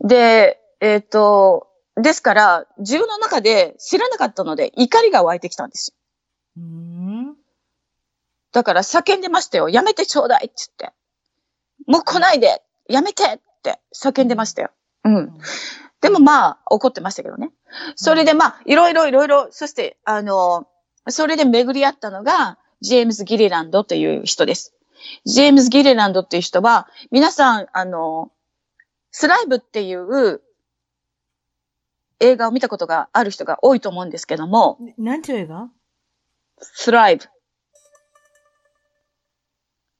[SPEAKER 2] うん、で、えっ、ー、と、ですから、自分の中で知らなかったので怒りが湧いてきたんですよ。うんだから叫んでましたよ。やめてちょうだいって言って。もう来ないでやめてって叫んでましたよ。うん。でもまあ、怒ってましたけどね。それでまあ、いろいろいろいろ、そして、あの、それで巡り合ったのが、ジェームズ・ギリランドという人です。ジェームズ・ギリランドっていう人は、皆さん、あの、スライブっていう映画を見たことがある人が多いと思うんですけども。
[SPEAKER 1] なんていう映画？
[SPEAKER 2] スライブ。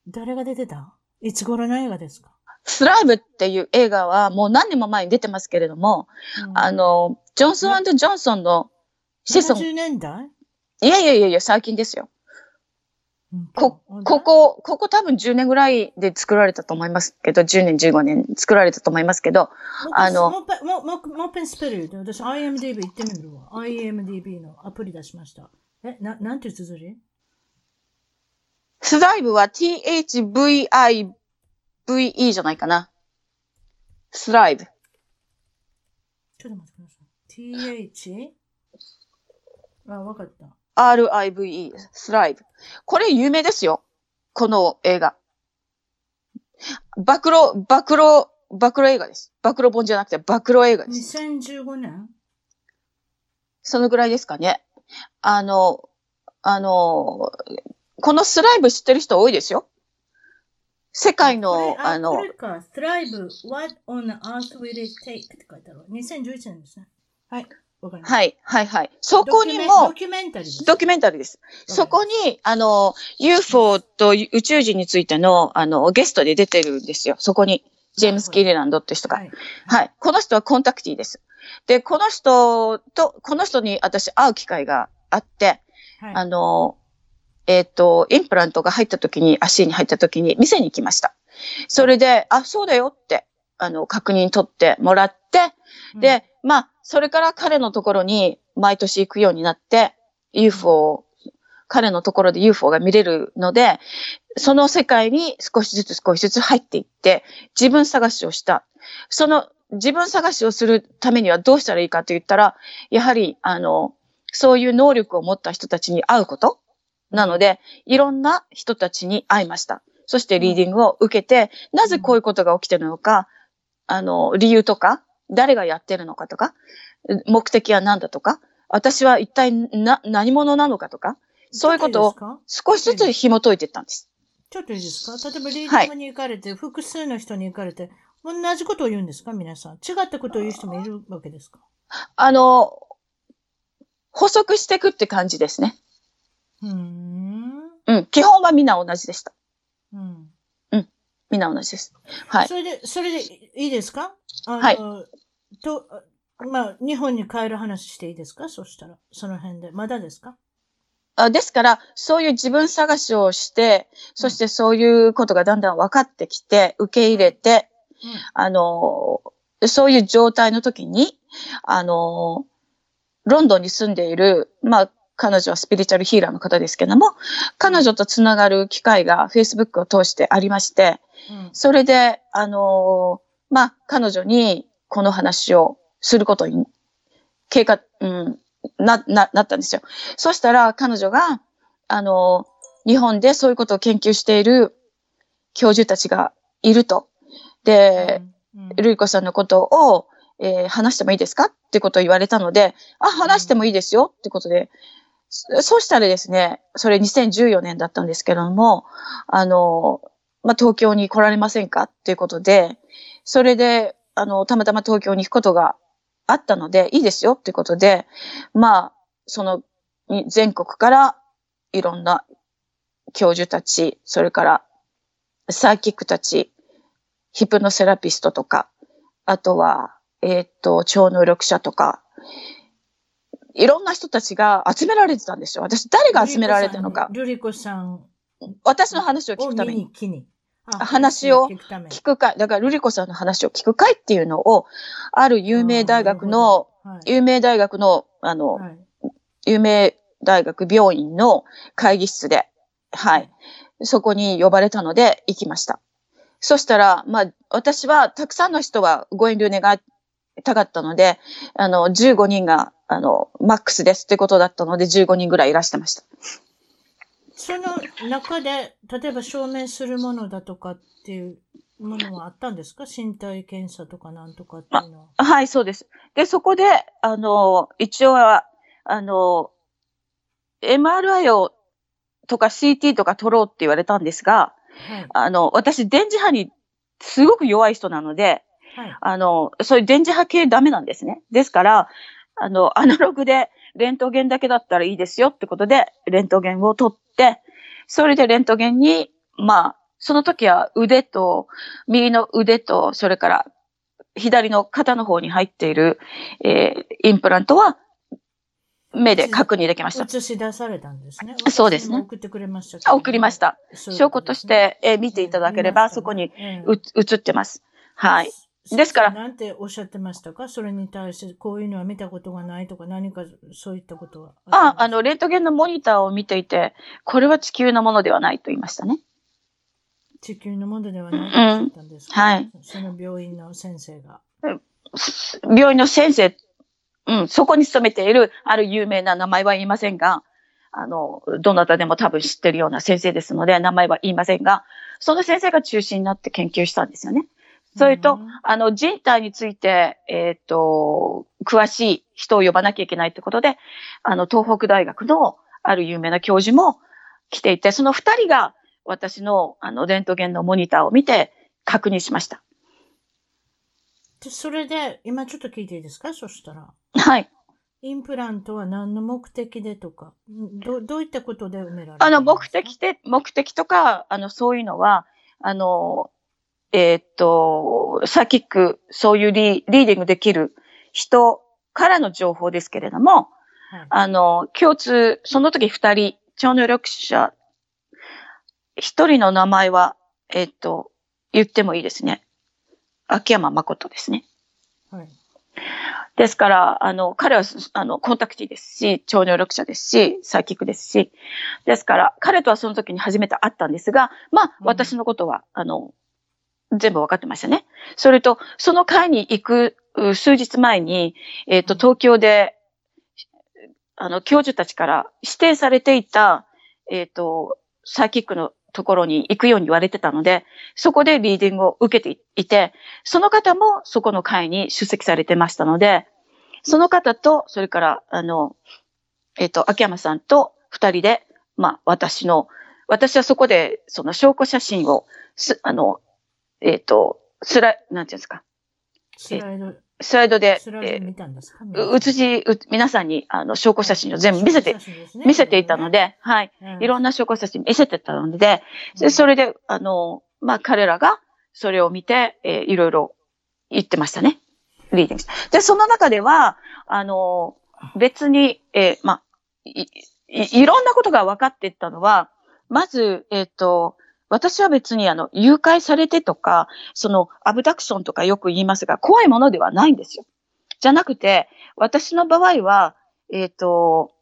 [SPEAKER 1] 誰が出てた？いつ頃の映画ですか？
[SPEAKER 2] スライブっていう映画はもう何年も前に出てますけれども、うん、あの、ジョンソンジョンソンの
[SPEAKER 1] 子孫。70年代？
[SPEAKER 2] いやいやいやいや、最近ですよ。こ、ここ、ここ多分10年ぐらいで作られたと思いますけど、10年、15年作られたと思いますけど、
[SPEAKER 1] あの、もう、もう、もうペンスペルで、私 IMDB 行ってみるわ。IMDB のアプリ出しました。え、な、なんていう綴り？
[SPEAKER 2] スライブは THVIVE じゃないかな。スライブ。
[SPEAKER 1] ちょっと待ってください。TH? あ、わかった。
[SPEAKER 2] RIVE スライブ。これ有名ですよ。この映画。暴露、暴露、暴露映画です。暴露本じゃなくて暴露映画です。
[SPEAKER 1] 2015年？
[SPEAKER 2] そのぐらいですかね。あの、あの、このスライブ知ってる人多いですよ。世界の、あの、
[SPEAKER 1] スライブ、What on earth will it take? って書いてある。2011年ですね。はい。
[SPEAKER 2] はい、はい、はい。そこにも、
[SPEAKER 1] ドキュメンタリーです。
[SPEAKER 2] ドキュメンタリーです。そこに、あの、UFO と宇宙人についての、あの、ゲストで出てるんですよ。そこに。ジェームス・キーレランドって人が。はい。はい。この人はコンタクティです。で、この人と、この人に私会う機会があって、はい、あの、えっ、ー、と、インプラントが入った時に、足に入った時に店に行きました。それで、あ、そうだよって、あの、確認取ってもらって、で、うん、まあ、それから彼のところに毎年行くようになって、UFO、彼のところで UFO が見れるので、その世界に少しずつ少しずつ入っていって、自分探しをした。その自分探しをするためにはどうしたらいいかと言ったら、やはり、あの、そういう能力を持った人たちに会うこと。なので、いろんな人たちに会いました。そしてリーディングを受けて、なぜこういうことが起きてるのか、あの、理由とか、誰がやってるのかとか、目的は何だとか、私は一体な、何者なのかとか、そういうことを少しずつ紐解いていったんです。
[SPEAKER 1] ちょっといいですか？例えばリーディングに行かれて、はい、複数の人に行かれて、同じことを言うんですか？皆さん。違ったことを言う人もいるわけですか？
[SPEAKER 2] あの、補足していくって感じですね。
[SPEAKER 1] うん。
[SPEAKER 2] うん。基本はみんな同じでした。うん。うん。みんな同じです。はい。
[SPEAKER 1] それで、それでいいですか？
[SPEAKER 2] はい。
[SPEAKER 1] と、まあ、日本に帰る話していいですか？そしたら、その辺で。まだですか？
[SPEAKER 2] あですから、そういう自分探しをして、そしてそういうことがだんだん分かってきて、受け入れて、うん、あの、そういう状態の時に、あの、ロンドンに住んでいる、まあ、彼女はスピリチュアルヒーラーの方ですけども、彼女とつながる機会が Facebook を通してありまして、それで、あのー、まあ、彼女にこの話をすることに、計画、うん、な、な、なったんですよ。そしたら彼女が、あのー、日本でそういうことを研究している教授たちがいると。で、うん。うん、ルイコさんのことを、えー、話してもいいですか？ってことを言われたので、あ、話してもいいですよ。ってことで、そうしたらですね、それ2014年だったんですけども、あの、まあ、東京に来られませんかっていうことで、それで、あの、たまたま東京に行くことがあったので、いいですよっていうことで、まあ、その、全国からいろんな教授たち、それからサーキックたち、ヒプノセラピストとか、あとは、えっ、と、超能力者とか、いろんな人たちが集められてたんですよ。私、誰が集められたのか。
[SPEAKER 1] ルリコさん。
[SPEAKER 2] 私の話を聞くために。に話を聞く会。だから、ルリコさんの話を聞く会っていうのを、ある有名大学の、はい、有名大学の、あの、はい、有名大学病院の会議室で、はい。そこに呼ばれたので行きました。そしたら、まあ、私はたくさんの人はご遠慮願いたかったので、あの、15人が、あの、マックスですってことだったので、15人ぐらいいらしてました。
[SPEAKER 1] その中で、例えば証明するものだとかっていうものはあったんですか？身体検査とかなんとかっていうのは。
[SPEAKER 2] はい、そうです。で、そこで、あの、一応は、あの、MRI をとか CT とか取ろうって言われたんですが、はい、あの、私、電磁波にすごく弱い人なので、はい、あの、そういう電磁波系ダメなんですね。ですから、あの、アナログでレントゲンだけだったらいいですよってことで、レントゲンを取って、それでレントゲンに、まあ、その時は腕と、右の腕と、それから左の肩の方に入っている、えー、インプラントは目で確認できました。
[SPEAKER 1] 映し出されたんですね。
[SPEAKER 2] そうですね。
[SPEAKER 1] 送ってくれました、
[SPEAKER 2] 送りました。証拠として、え見ていただければ、そこに映ってます。はい。ですから。
[SPEAKER 1] なんておっしゃってましたか？それに対して、こういうのは見たことがないとか、何かそういったことは
[SPEAKER 2] あ、あの、レントゲンのモニターを見ていて、これは地球のものではないと言いましたね。
[SPEAKER 1] 地球のものではないと言ったんですか、
[SPEAKER 2] うん、はい。
[SPEAKER 1] その病院の先生が。
[SPEAKER 2] 病院の先生うん、そこに勤めている、ある有名な名前は言いませんが、あの、どなたでも多分知ってるような先生ですので、名前は言いませんが、その先生が中心になって研究したんですよね。それと、あの、人体について、えっ、ー、と、詳しい人を呼ばなきゃいけないってことで、あの、東北大学のある有名な教授も来ていて、その二人が私の、あの、レントゲンのモニターを見て確認しました。
[SPEAKER 1] で、それで、今ちょっと聞いていいですか？そしたら。
[SPEAKER 2] はい。
[SPEAKER 1] インプラントは何の目的でとか、どどういったことで埋められる
[SPEAKER 2] あの、目的で、目的とか、あの、そういうのは、あの、えー、っと、サーキック、そういうリリーディングできる人からの情報ですけれども、はい、あの、共通、その時二人、超能力者、一人の名前は、えー、っと、言ってもいいですね。秋山誠ですね。はい。ですから、あの、彼は、あの、コンタクティですし、超能力者ですし、サーキックですし、ですから、彼とはその時に初めて会ったんですが、まあ、私のことは、あの、全部分かってましたね。それと、その会に行く数日前に、えっ、ー、と、東京で、あの、教授たちから指定されていた、えっ、ー、と、サーキックのところに行くように言われてたので、そこでリーディングを受けていて、その方もそこの会に出席されてましたので、その方と、それから、あの、えっ、ー、と、秋山さんと二人で、まあ、私の、私はそこで、その証拠写真を、す、あの、えっ、ー、と、スライ、なんていうんですか？
[SPEAKER 1] スライド。
[SPEAKER 2] スライドで、
[SPEAKER 1] ド見たんですか、
[SPEAKER 2] うつし、う皆さんに、あの、証拠写真を全部見せて、ね、見せていたので、はい、うん、いろんな証拠写真見せてたので、でそれで、あの、まあ、彼らがそれを見て、えー、いろいろ言ってましたね。リーディングで、その中では、あの、別に、えー、まあ、い、いろんなことが分かっていったのは、まず、えっ、ー、と、私は別にあの、誘拐されてとか、その、アブダクションとかよく言いますが、怖いものではないんですよ。じゃなくて、私の場合は、えっ、ー、と、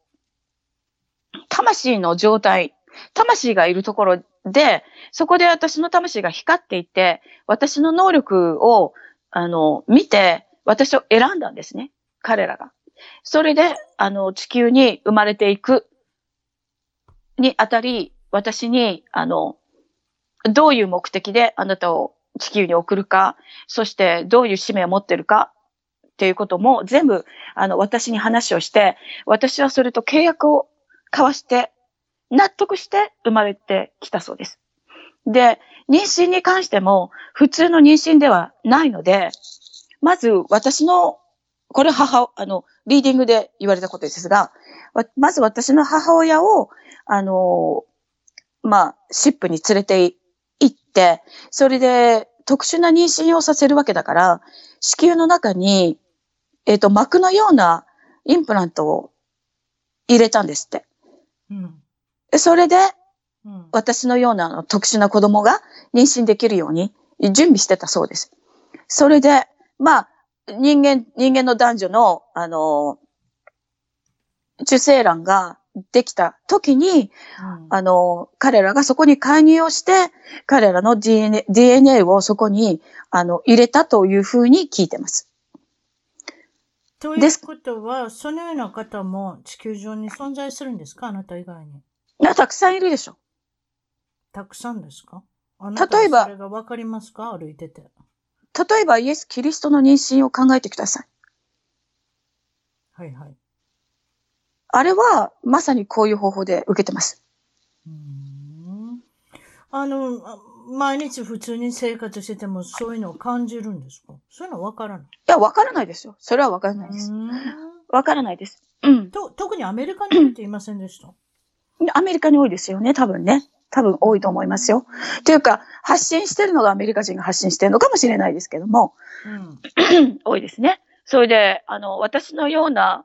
[SPEAKER 2] 魂の状態、魂がいるところで、そこで私の魂が光っていて、私の能力を、あの、見て、私を選んだんですね。彼らが。それで、あの、地球に生まれていくにあたり、私に、あの、どういう目的であなたを地球に送るか、そしてどういう使命を持ってるかっていうことも全部、あの、私に話をして、私はそれと契約を交わして、納得して生まれてきたそうです。で、妊娠に関しても普通の妊娠ではないので、まず私の、これ母、あの、リーディングで言われたことですが、まず私の母親を、あの、まあ、シップに連れて行って、それで特殊な妊娠をさせるわけだから、子宮の中に、えっ、ー、と、膜のようなインプラントを入れたんですって。うん、それで、うん、私のような特殊な子供が妊娠できるように準備してたそうです。それで、まあ、人間、人間の男女の、あの、受精卵ができた時に、うん、あの、彼らがそこに介入をして、彼らの DNA, DNA をそこに、あの、入れたというふうに聞いてます。
[SPEAKER 1] ということは、そのような方も地球上に存在するんですか？あなた以外に。
[SPEAKER 2] たくさんいるでしょ。
[SPEAKER 1] たくさんですか？例えば、それがわかりますか？歩いてて。
[SPEAKER 2] 例えば、イエス・キリストの妊娠を考えてください。
[SPEAKER 1] はいはい。
[SPEAKER 2] あれは、まさにこういう方法で受けてます。
[SPEAKER 1] うんあの、毎日普通に生活しててもそういうのを感じるんですか？そういうのわからないい
[SPEAKER 2] や、わからないですよ。それはわからないです。わからないです。うん。
[SPEAKER 1] と、特にアメリカに多いっていませんでした？
[SPEAKER 2] アメリカに多いですよね、多分ね。多分多いと思いますよ。というか、発信してるのがアメリカ人が発信してるのかもしれないですけども、うん、多いですね。それで、あの、私のような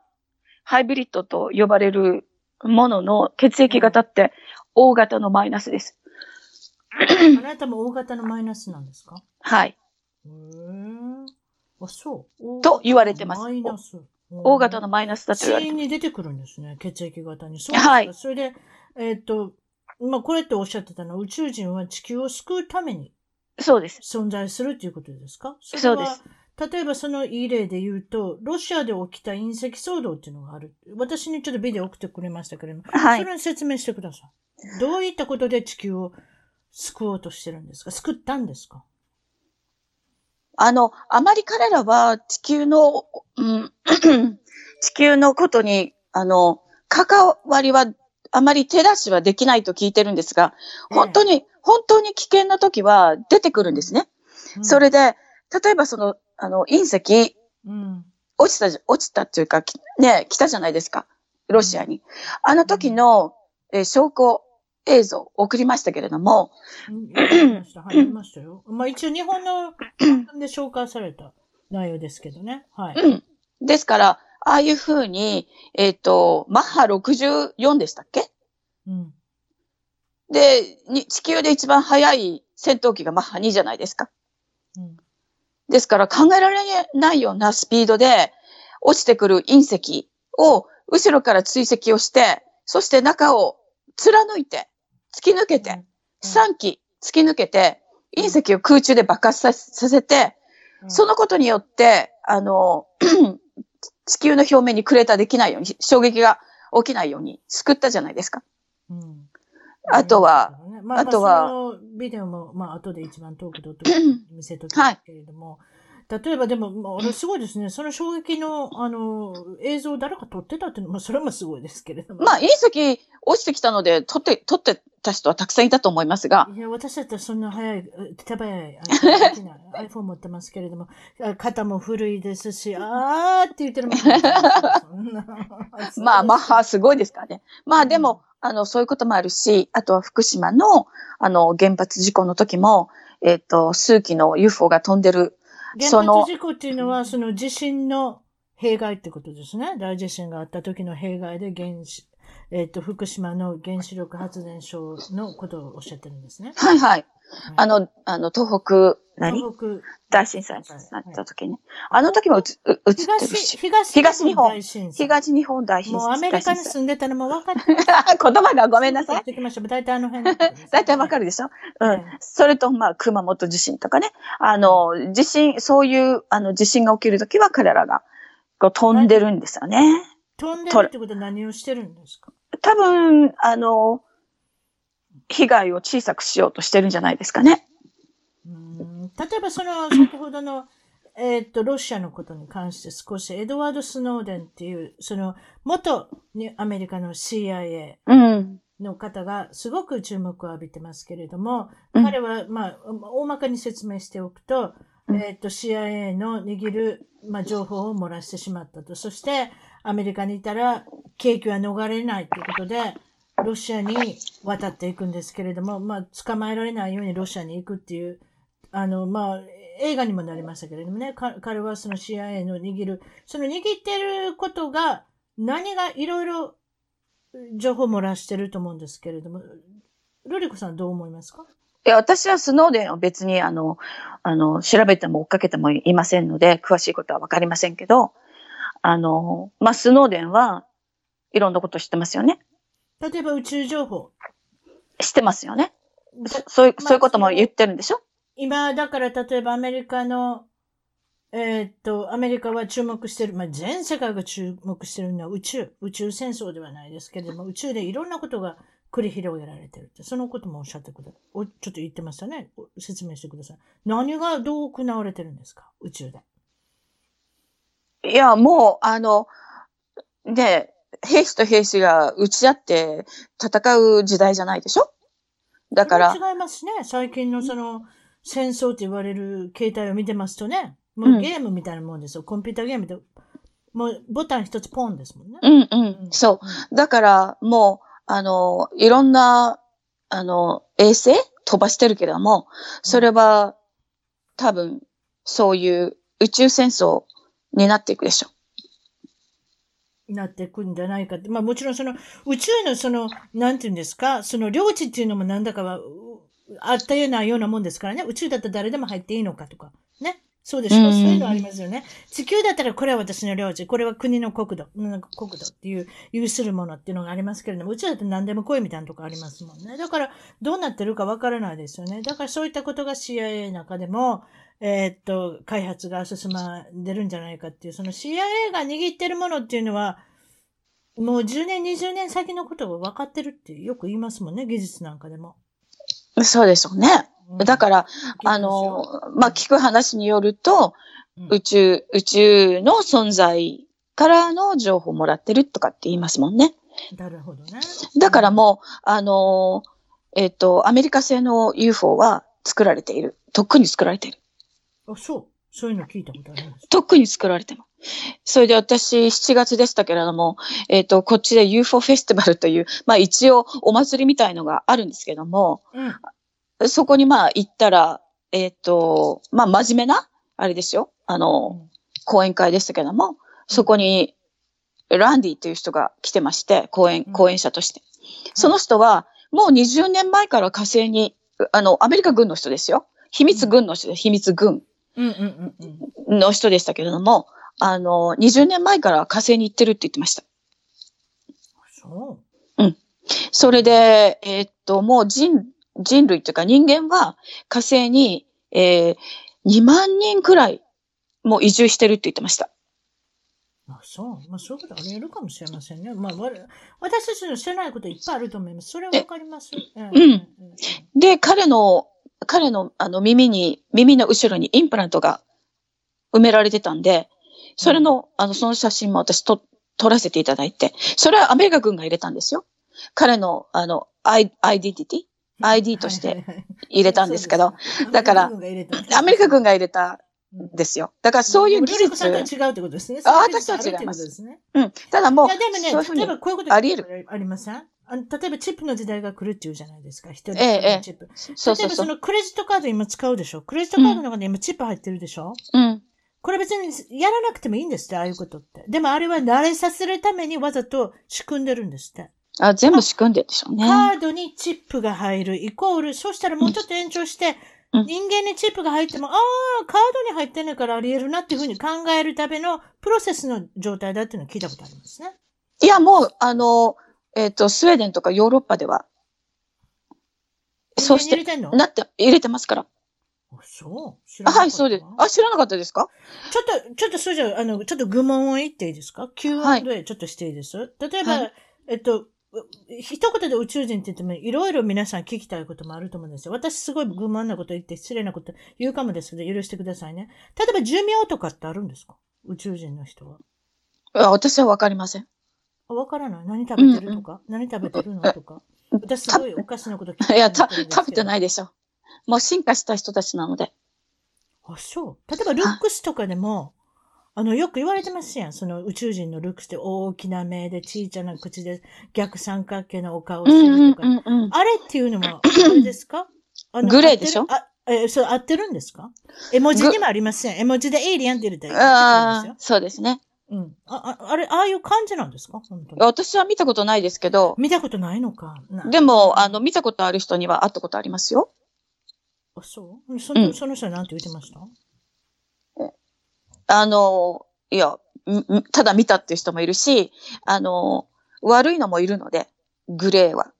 [SPEAKER 2] ハイブリッドと呼ばれるものの血液型って O 型のマイナスです。
[SPEAKER 1] あなたも O 型のマイナスなんですか？
[SPEAKER 2] はい。
[SPEAKER 1] へあ、そう。
[SPEAKER 2] と言われてます。マイナス。O 型のマイナスだと言われて
[SPEAKER 1] ます。に出てくるんですね。血液型に。そうですか。はい。それで、えっ、ー、と、まあ、これっておっしゃってたのは、宇宙人は地球を救うために。
[SPEAKER 2] そうです。
[SPEAKER 1] 存在するっていうことですか？
[SPEAKER 2] そうです。
[SPEAKER 1] 例えばそのいい例で言うと、ロシアで起きた隕石騒動っていうのがある。私にちょっとビデオ送ってくれましたけれども、はい、それに説明してください。どういったことで地球を救おうとしてるんですか？救ったんですか？
[SPEAKER 2] あの、あまり彼らは地球の、うん、地球のことに、あの、関わりはあまり手出しはできないと聞いてるんですが、本当に、ええ、本当に危険な時は出てくるんですね。うん、それで、例えばその、あの、隕石、うん、落ちた、落ちたっていうか、ね、来たじゃないですか。ロシアに。あの時の、えー、証拠映像送りましたけれども。
[SPEAKER 1] 見ました。はい、見ましたよ。まあ一応日本の で紹介された内容ですけどね。はい。
[SPEAKER 2] うん。ですから、ああいうふうに、えっ、ー、と、マッハ64でしたっけ？うん。で、地球で一番速い戦闘機がマッハ2じゃないですか。うん。ですから考えられないようなスピードで落ちてくる隕石を後ろから追跡をして、そして中を貫いて、突き抜けて、3機突き抜けて、隕石を空中で爆発させて、そのことによって、あの、地球の表面にクレーターできないように、衝撃が起きないように救ったじゃないですか。うん、あとは、
[SPEAKER 1] まあ、あとは、そのビデオも、まあ、後で一番トークドット見せときますけれども、はい、例えばでも、まあ、れすごいですね。その衝撃の、あの、映像を誰か撮ってたっていうのも、それもすごいですけれども。
[SPEAKER 2] まあ、隕石落ちてきたので、撮って、撮ってた人はたくさんいたと思いますが。
[SPEAKER 1] いや、私だったらそんな早い、手早い iPhone 持ってますけれども、肩も古いですし、あーって言ってるもん。
[SPEAKER 2] まあ、まあ、すごいですからね。まあ、でも、あの、そういうこともあるし、あとは福島の、あの、原発事故の時も、えっ、ー、と、数機の UFO が飛んでる。
[SPEAKER 1] 原発事故っていうのは、その地震の弊害ってことですね。大地震があった時の弊害で原子、えっ、ー、と、福島の原子力発電所のことをおっしゃってるんですね。
[SPEAKER 2] はいはい。はい、あの、あの、東北何？大震災になった時ね。あの時もうつ、う、映ってるし。
[SPEAKER 1] 東
[SPEAKER 2] 東日本。東日本大震災。
[SPEAKER 1] もうアメリカに住んでたのも分かって。言
[SPEAKER 2] 葉がごめんなさい。
[SPEAKER 1] 大体あの辺。
[SPEAKER 2] 大体わかるでしょ？うん。それと、まあ、熊本地震とかね。あの、地震、そういう、あの、地震が起きるときは彼らが、こう、飛んでるんですよね。
[SPEAKER 1] 飛んでるってことは何をしてるんですか？
[SPEAKER 2] 多分、あの、被害を小さくしようとしてるんじゃないですかね。
[SPEAKER 1] うん例えばその、先ほどの、えっと、ロシアのことに関して少し、エドワード・スノーデンっていう、その、元アメリカの CIA の方がすごく注目を浴びてますけれども、うん、彼は、まあ、大まかに説明しておくと、えっと、CIA の握る、まあ、情報を漏らしてしまったと。そして、アメリカにいたら、景気は逃れないということで、ロシアに渡っていくんですけれども、まあ、捕まえられないようにロシアに行くっていう、あの、まあ、映画にもなりましたけれどもね、彼はその CIA の握る、その握ってることが、何がいろいろ情報漏らしてると思うんですけれども、ルリコさんどう思いますか？
[SPEAKER 2] いや、私はスノーデンを別にあの、あの、調べても追っかけてもいませんので、詳しいことはわかりませんけど、あの、まあ、スノーデンはいろんなこと知ってますよね。
[SPEAKER 1] 例えば宇宙情報。
[SPEAKER 2] 知ってますよね。そういう、そういうことも言ってるんでしょ？
[SPEAKER 1] 今、だから例えばアメリカの、えー、っと、アメリカは注目してる、まあ、全世界が注目してるのは宇宙、宇宙戦争ではないですけれども、宇宙でいろんなことが繰り広げられてるって、そのこともおっしゃってください。おちょっと言ってましたね。説明してください。何がどう行われてるんですか？宇宙で。
[SPEAKER 2] いや、もう、あの、ね、兵士と兵士が打ち合って戦う時代じゃないでしょ？だから。
[SPEAKER 1] 違いますね。最近のその戦争って言われる携帯を見てますとね。もうゲームみたいなもんですよ。うん、コンピューターゲームで。もうボタン一つポンですもんね。
[SPEAKER 2] うんうん。うん、そう。だからもう、あの、いろんな、あの、衛星飛ばしてるけども、それは、多分、そういう宇宙戦争になっていくでしょう。
[SPEAKER 1] なっていくんじゃないかって。まあもちろんその宇宙のその、なんていうんですか、その領地っていうのもなんだかは、あったようなようなもんですからね。宇宙だったら誰でも入っていいのかとか。ね？そうでしょ、うん、そういうのありますよね。地球だったらこれは私の領地、これは国の国土、国土っていう、有するものっていうのがありますけれども、宇宙だって何でも来いみたいなとこありますもんね。だから、どうなってるかわからないですよね。だからそういったことが CIA の中でも、えー、っと、開発が進までるんじゃないかっていう、その CIA が握ってるものっていうのは、もう10年、20年先のことが分かってるってよく言いますもんね、技術なんかでも。
[SPEAKER 2] そうでしょうね。うん、だから、あの、まあ、聞く話によると、うん、宇宙、宇宙の存在からの情報をもらってるとかって言いますもんね。
[SPEAKER 1] なるほどね。
[SPEAKER 2] だからもう、あの、えっ、ー、と、アメリカ製の UFO は作られている。とっくに作られている。
[SPEAKER 1] あ、そう。そういうの聞いたことあります。
[SPEAKER 2] とっくに作られてます。それで私、7月でしたけれども、えっ、ー、と、こっちで UFO フェスティバルという、まあ一応お祭りみたいのがあるんですけども、うん、そこにまあ行ったら、えっ、ー、と、まあ真面目な、あれですよ、あの、うん、講演会でしたけども、そこに、ランディという人が来てまして、講演、講演者として。その人は、もう20年前から火星に、あの、アメリカ軍の人ですよ。秘密軍の人で、秘密軍の人でしたけれども、あの、20年前から火星に行ってるって言ってました。
[SPEAKER 1] そ
[SPEAKER 2] ううん。それで、えー、っと、もう人、人類というか人間は火星に、えー、2万人くらいもう移住してるって言ってました。
[SPEAKER 1] あそう。まあ、そういうことあり得るかもしれませんね。まあ、私たちの知らないこといっぱいあると思います。それはわかります。
[SPEAKER 2] うん。で、彼の、彼のあの耳に、耳の後ろにインプラントが埋められてたんで、それの、あの、その写真も私と、撮らせていただいて、それはアメリカ軍が入れたんですよ。彼の、あの、アイアイデンティティ ?ID として入れたんですけど、だから、アメリカ軍が入れたんですよ。だからそういう技術。
[SPEAKER 1] さんとは違うってことですね。
[SPEAKER 2] あ、私とは違います。うん。ただもう、いや
[SPEAKER 1] でもね、例えばこういうことあり得る。ありません？例えばチップの時代が来るっていうじゃないですか。一人のチップ。ええ、そうそう例えばそのクレジットカード今使うでしょ？クレジットカードの中に今チップ入ってるでしょ？
[SPEAKER 2] うん。
[SPEAKER 1] これ別にやらなくてもいいんですって、ああいうことって。でもあれは慣れさせるためにわざと仕組んでるんですって。
[SPEAKER 2] あ、全部仕組んでるでしょうね。
[SPEAKER 1] カードにチップが入るイコール、そしたらもうちょっと延長して、人間にチップが入っても、ああ、カードに入ってないからあり得るなっていうふうに考えるためのプロセスの状態だっていうのを聞いたことありますね。
[SPEAKER 2] いや、もう、あの、えっ、ー、と、スウェーデンとかヨーロッパでは、
[SPEAKER 1] そうして、
[SPEAKER 2] なって、入れてますから。
[SPEAKER 1] あ、そ
[SPEAKER 2] う？はい、そうです。あ、知らなかったですか？
[SPEAKER 1] ちょっと、ちょっと、それじゃあ、の、ちょっと愚問を言っていいですか ?Q&A ちょっとしていいです、はい、例えば、はい、えっと、一言で宇宙人って言っても、いろいろ皆さん聞きたいこともあると思うんですよ。私すごい愚問なこと言って失礼なこと言うかもですけど、許してくださいね。例えば寿命とかってあるんですか？宇宙人の人は。
[SPEAKER 2] あ私はわかりません。
[SPEAKER 1] わからない何食べてる？とか、何食べてるの？とか？私すごいおかしなこと聞い
[SPEAKER 2] ていや、た、食べてないでしょ。もう進化した人たちなので。
[SPEAKER 1] あ、そう。例えばルックスとかでも、あの、よく言われてますやん。その宇宙人のルックスって大きな目で小さな口で逆三角形のお顔をしてるとか。あれっていうのは、あれですか？
[SPEAKER 2] あのグレーでしょ？
[SPEAKER 1] あ、え、そう、合ってるんですか？絵文字にもありません。絵文字でエイリアンって言うと
[SPEAKER 2] ああ、そうですね。
[SPEAKER 1] うん。あ、ああれ、ああいう感じなんですか？本当に。
[SPEAKER 2] 私は見たことないですけど。
[SPEAKER 1] 見たことないのか。
[SPEAKER 2] でも、あの、見たことある人には会ったことありますよ。
[SPEAKER 1] あ、そう？その、うん、その人は何て言ってました？
[SPEAKER 2] あの、いや、ただ見たっていう人もいるし、あの、悪いのもいるので、グレーは。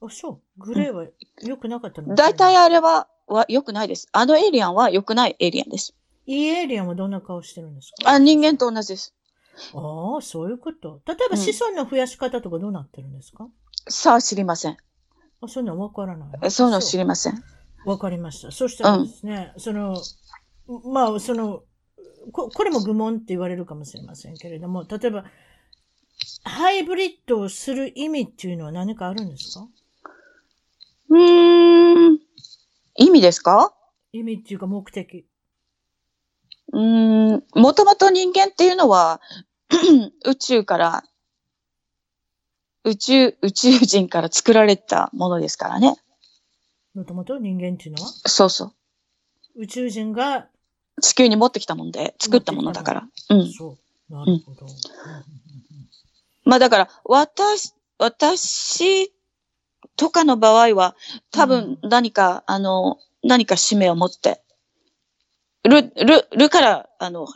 [SPEAKER 1] あ、そう？グレーは良くなかったの？
[SPEAKER 2] 大体あれは、は良くないです。あのエイリアンは良くないエイリアンです。
[SPEAKER 1] いいエイリアンはどんな顔してるんですか？
[SPEAKER 2] あ、人間と同じです。
[SPEAKER 1] ああ、そういうこと。例えば子孫の増やし方とかどうなってるんですか、うん、
[SPEAKER 2] さあ、知りません。
[SPEAKER 1] あ、そういうのわからない。
[SPEAKER 2] そういうの知りません。
[SPEAKER 1] わかりました。そしたらですね、うん、その、まあ、そのこ、これも愚問って言われるかもしれませんけれども、例えば、ハイブリッドをする意味っていうのは何かあるんですか？
[SPEAKER 2] うーん。意味ですか？
[SPEAKER 1] 意味っていうか目的。
[SPEAKER 2] うん、もともと人間っていうのは、宇宙から、宇宙、宇宙人から作られたものですからね。
[SPEAKER 1] もともと人間っていうのは？
[SPEAKER 2] そうそう。
[SPEAKER 1] 宇宙人が
[SPEAKER 2] 地球に持ってきたもんで、作ったものだから。うん。
[SPEAKER 1] そう。なるほど。うん、
[SPEAKER 2] まあだから、私、私とかの場合は、多分何か、うん、あの、何か使命を持って、ル、ル、ルから、あの、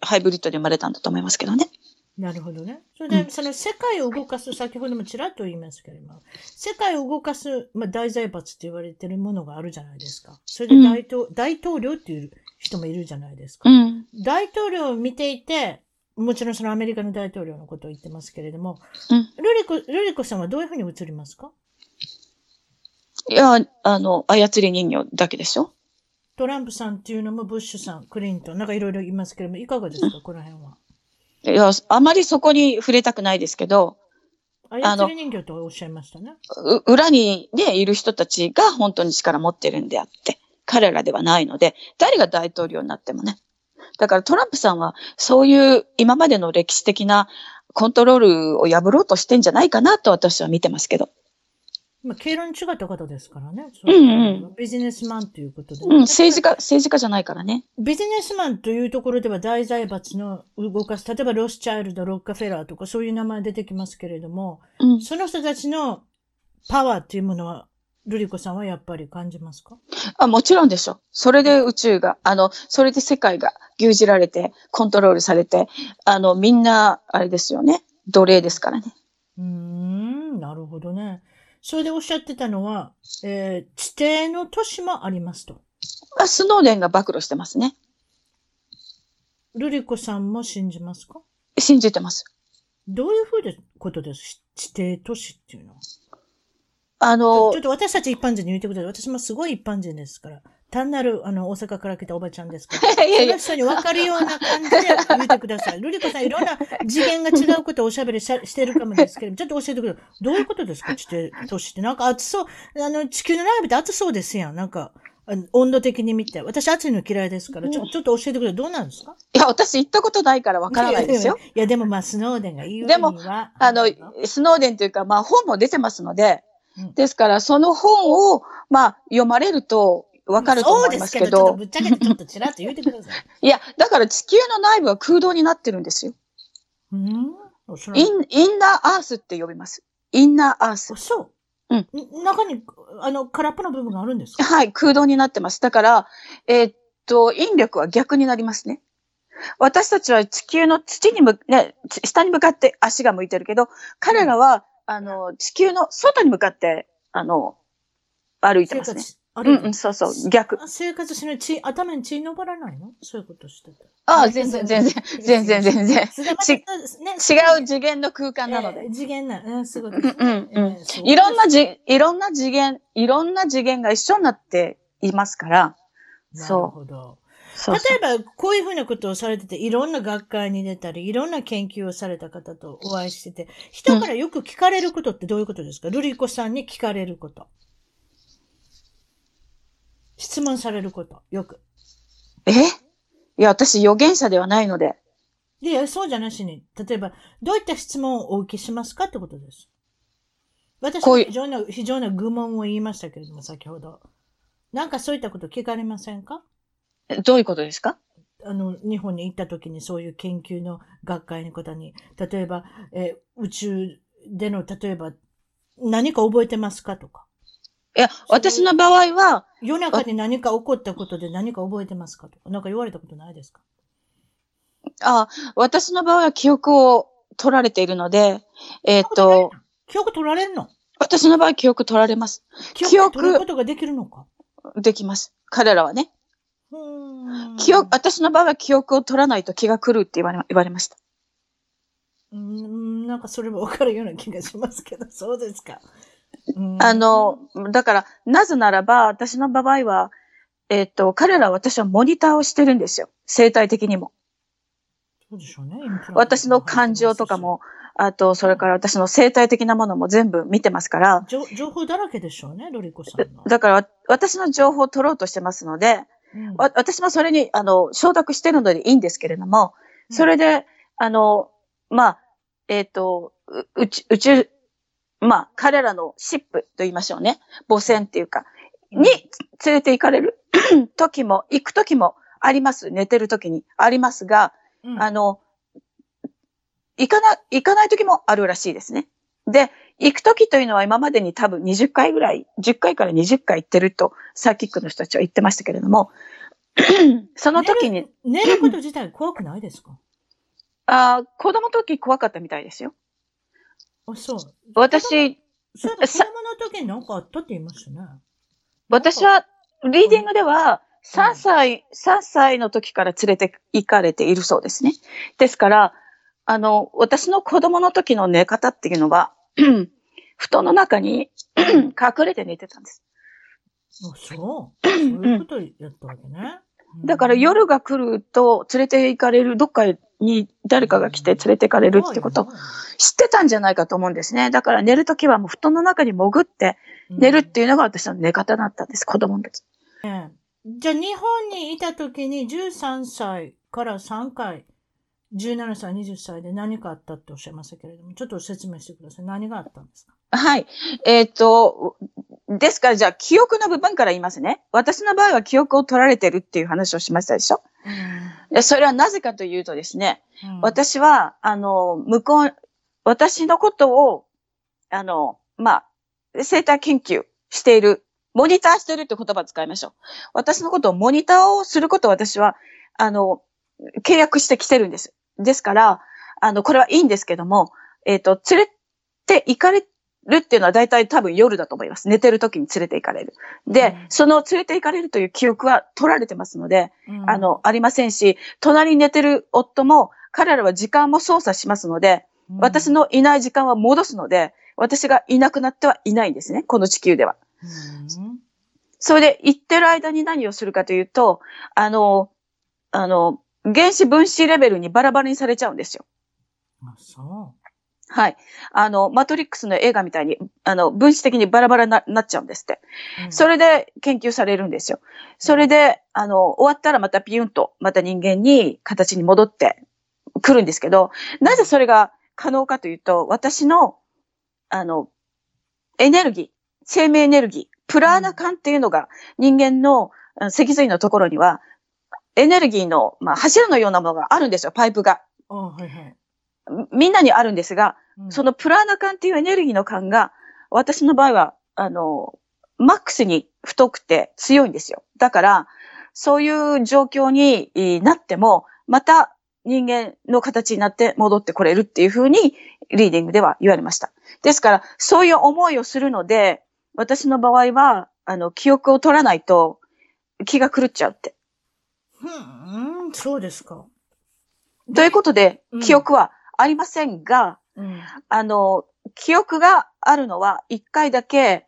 [SPEAKER 2] ハイブリッドで生まれたんだと思いますけどね。
[SPEAKER 1] なるほどね。それで、うん、その世界を動かす、先ほどもちらっと言いますけれども、世界を動かす、まあ、大財閥って言われてるものがあるじゃないですか。それで大統,、うん、大統領っていう人もいるじゃないですか。
[SPEAKER 2] うん、
[SPEAKER 1] 大統領を見ていて、もちろんそのアメリカの大統領のことを言ってますけれども、うん、ルリコ、ルリコさんはどういうふうに映りますか？
[SPEAKER 2] いや、あの、操り人形だけでしょ
[SPEAKER 1] トランプさんっていうのもブッシュさん、クリントン、なんかいろいろ言いますけれども、いかがですか、この辺は？
[SPEAKER 2] いや、あまりそこに触れたくないですけど、
[SPEAKER 1] 操り人形とおっしゃいましたね。
[SPEAKER 2] 裏にね、いる人たちが本当に力持ってるんであって、彼らではないので、誰が大統領になってもね。だからトランプさんはそういう今までの歴史的なコントロールを破ろうとしてんじゃないかなと私は見てますけど。
[SPEAKER 1] まあ、経路に違った方ですからね。
[SPEAKER 2] うんうん。
[SPEAKER 1] ビジネスマンということで、
[SPEAKER 2] うん、政治家、政治家じゃないからね。
[SPEAKER 1] ビジネスマンというところでは大財閥の動かす、例えばロスチャイルド、ロッカフェラーとかそういう名前出てきますけれども、うん、その人たちのパワーっていうものは、ルリコさんはやっぱり感じますか？
[SPEAKER 2] あ、もちろんでしょ。それで宇宙が、あの、それで世界が牛耳られて、コントロールされて、あの、みんな、あれですよね。奴隷ですからね。
[SPEAKER 1] うーん、なるほどね。それでおっしゃってたのは、えー、地底の都市もありますと。
[SPEAKER 2] あ、スノーデンが暴露してますね。
[SPEAKER 1] ルリコさんも信じますか？
[SPEAKER 2] 信じてます。
[SPEAKER 1] どういうふうでことです？地底都市っていうのは。
[SPEAKER 2] あの
[SPEAKER 1] ちょっと私たち一般人に言ってください。私もすごい一般人ですから。単なる、あの、大阪から来たおばちゃんですから。いやいやその人に分かるような感じで言ってください。ルリコさん、いろんな次元が違うことをおしゃべりししてるかもですけど、ちょっと教えてください。どういうことですか地底都市って。なんか暑そう。あの、地球の並びって暑そうですやん。なんか。温度的に見て。私暑いの嫌いですから、ちょちょっと教えてくれ。どうなんですか？
[SPEAKER 2] いや、私行ったことないからわからないですよ。
[SPEAKER 1] いや、でもまあ、スノーデンが言うには。
[SPEAKER 2] でも、あの、スノーデンというか、まあ、本も出てますので、ですから、その本を、まあ、読まれると、わかると思いますけど。そう
[SPEAKER 1] ですけど、ちょっとぶっちゃけてちょっとちらっと言ってください。
[SPEAKER 2] いや、だから地球の内部は空洞になってるんですよ。
[SPEAKER 1] うん？
[SPEAKER 2] イン、インナーアースって呼びます。インナーアース。
[SPEAKER 1] そう？うん。中に、あの、空っぽの部分があるんですか？
[SPEAKER 2] はい、空洞になってます。だから、えー、っと、引力は逆になりますね。私たちは地球の土にむ、ね、下に向かって足が向いてるけど、彼らは、あの、地球の外に向かって、あの、歩いてますね。あれ、うん、そうそう、逆。
[SPEAKER 1] 生活しない、血、頭に血登らないの？そういうことしてて。
[SPEAKER 2] ああ、全然、全然、全然、全然。ち、違う次元の空間なので。
[SPEAKER 1] えー、次元な、うん、すごい。
[SPEAKER 2] うん、うん、うん。いろんなじ、いろんな次元、いろんな次元が一緒になっていますから、
[SPEAKER 1] そう。なるほど。そうそう例えば、こういうふうなことをされてて、いろんな学会に出たり、いろんな研究をされた方とお会いしてて、人からよく聞かれることってどういうことですか、うん、ルリコさんに聞かれること。質問されること、よく。
[SPEAKER 2] え？いや、私予言者ではないので。
[SPEAKER 1] いや、そうじゃなしに。例えば、どういった質問をお受けしますかってことです。私は非常な、非常な愚問を言いましたけれども、先ほど。なんかそういったこと聞かれませんか？
[SPEAKER 2] どういうことですか？
[SPEAKER 1] あの、日本に行った時にそういう研究の学会の方に、例えば、え宇宙での、例えば、何か覚えてますかとか。
[SPEAKER 2] いや、私の場合は、
[SPEAKER 1] 夜中に何か起こったことで何か覚えてますかとか、なんか言われたことないですか？
[SPEAKER 2] ああ、私の場合は記憶を取られているので、えっ、ー、と、
[SPEAKER 1] 記憶取られるの？
[SPEAKER 2] 私の場合記憶取られます。
[SPEAKER 1] 記憶取ることができるのか？
[SPEAKER 2] できます。彼らはね。記憶、私の場合は記憶を取らないと気が狂うって言われ言われました。
[SPEAKER 1] うん、なんかそれもわかるような気がしますけど、そうですか。
[SPEAKER 2] あの、だから、なぜならば、私の場合は、えっ、ー、と、彼らは私はモニターをしてるんですよ。生態的にも。
[SPEAKER 1] そうでしょうね。
[SPEAKER 2] 私の感情とかも、あと、それから私の生態的なものも全部見てますから。
[SPEAKER 1] 情報だらけでしょうね、ロリコさん
[SPEAKER 2] だから、私の情報を取ろうとしてますので、うん、私もそれに、あの、承諾してるのでいいんですけれども、それで、あの、まあ、えっ、ー、と、宇宙、まあ、彼らのシップと言いましょうね。母船っていうか、に連れて行かれる？時も、行く時もあります。寝てる時にありますが、うん、あの、行かな、行かない時もあるらしいですね。で、行く時というのは今までに多分20回ぐらい、10回から20回行ってると、サーキックの人たちは言ってましたけれども、その時に
[SPEAKER 1] 寝。寝ること自体怖くないですか？
[SPEAKER 2] ああ、子供の時怖かったみたいですよ。
[SPEAKER 1] あ、そう。
[SPEAKER 2] 私、
[SPEAKER 1] そうい子供の時に何かあったって言いましたね。
[SPEAKER 2] 私は、リーディングでは、3歳、3歳の時から連れて行かれているそうですね。ですから、あの、私の子供の時の寝方っていうのは、布団の中に 隠れて寝てたんです。
[SPEAKER 1] あ、そう。そういうことやったわけね。
[SPEAKER 2] だから夜が来ると連れて行かれる、どっかに誰かが来て連れて行かれるってこと知ってたんじゃないかと思うんですね。だから寝るときはもう布団の中に潜って寝るっていうのが私の寝方だったんです、子供の時。
[SPEAKER 1] じゃあ日本にいた時に13歳から3回、17歳、20歳で何かあったっておっしゃいましたけれども、ちょっと説明してください。何があったんですか？
[SPEAKER 2] はい。えっ、ー、と、ですからじゃあ記憶の部分から言いますね。私の場合は記憶を取られてるっていう話をしましたでしょ、うん、それはなぜかというとですね、うん、私は、あの、向こう、私のことを、あの、まあ、生態研究している、モニターしてるって言葉を使いましょう。私のことをモニターをすることを私は、あの、契約してきてるんです。ですから、あの、これはいいんですけども、えっ、ー、と、連れて行かれるっていうのは大体多分夜だと思います。寝てる時に連れて行かれる。で、うん、その連れて行かれるという記憶は取られてますので、うん、あの、ありませんし、隣に寝てる夫も、彼らは時間も操作しますので、うん、私のいない時間は戻すので、私がいなくなってはいないんですね。この地球では。それで行ってる間に何をするかというと、あの、あの、原子分子レベルにバラバラにされちゃうんですよ。
[SPEAKER 1] あ、そう。
[SPEAKER 2] はい。あの、マトリックスの映画みたいに、あの、分子的にバラバラになっちゃうんですって。うん、それで研究されるんですよ。それで、あの、終わったらまたピュンと、また人間に形に戻ってくるんですけど、なぜそれが可能かというと、私の、あの、エネルギー、生命エネルギー、プラーナ管っていうのが人間の脊髄のところには、エネルギーの、まあ、柱のようなものがあるんですよ、パイプが。
[SPEAKER 1] はいはい。
[SPEAKER 2] みんなにあるんですが、うん、そのプラーナ管っていうエネルギーの管が、私の場合は、あの、マックスに太くて強いんですよ。だから、そういう状況になっても、また人間の形になって戻ってこれるっていうふうに、リーディングでは言われました。ですから、そういう思いをするので、私の場合は、あの、記憶を取らないと気が狂っちゃうって。
[SPEAKER 1] うん、そうですか。
[SPEAKER 2] ということで、記憶はありませんが、うん、あの、記憶があるのは一回だけ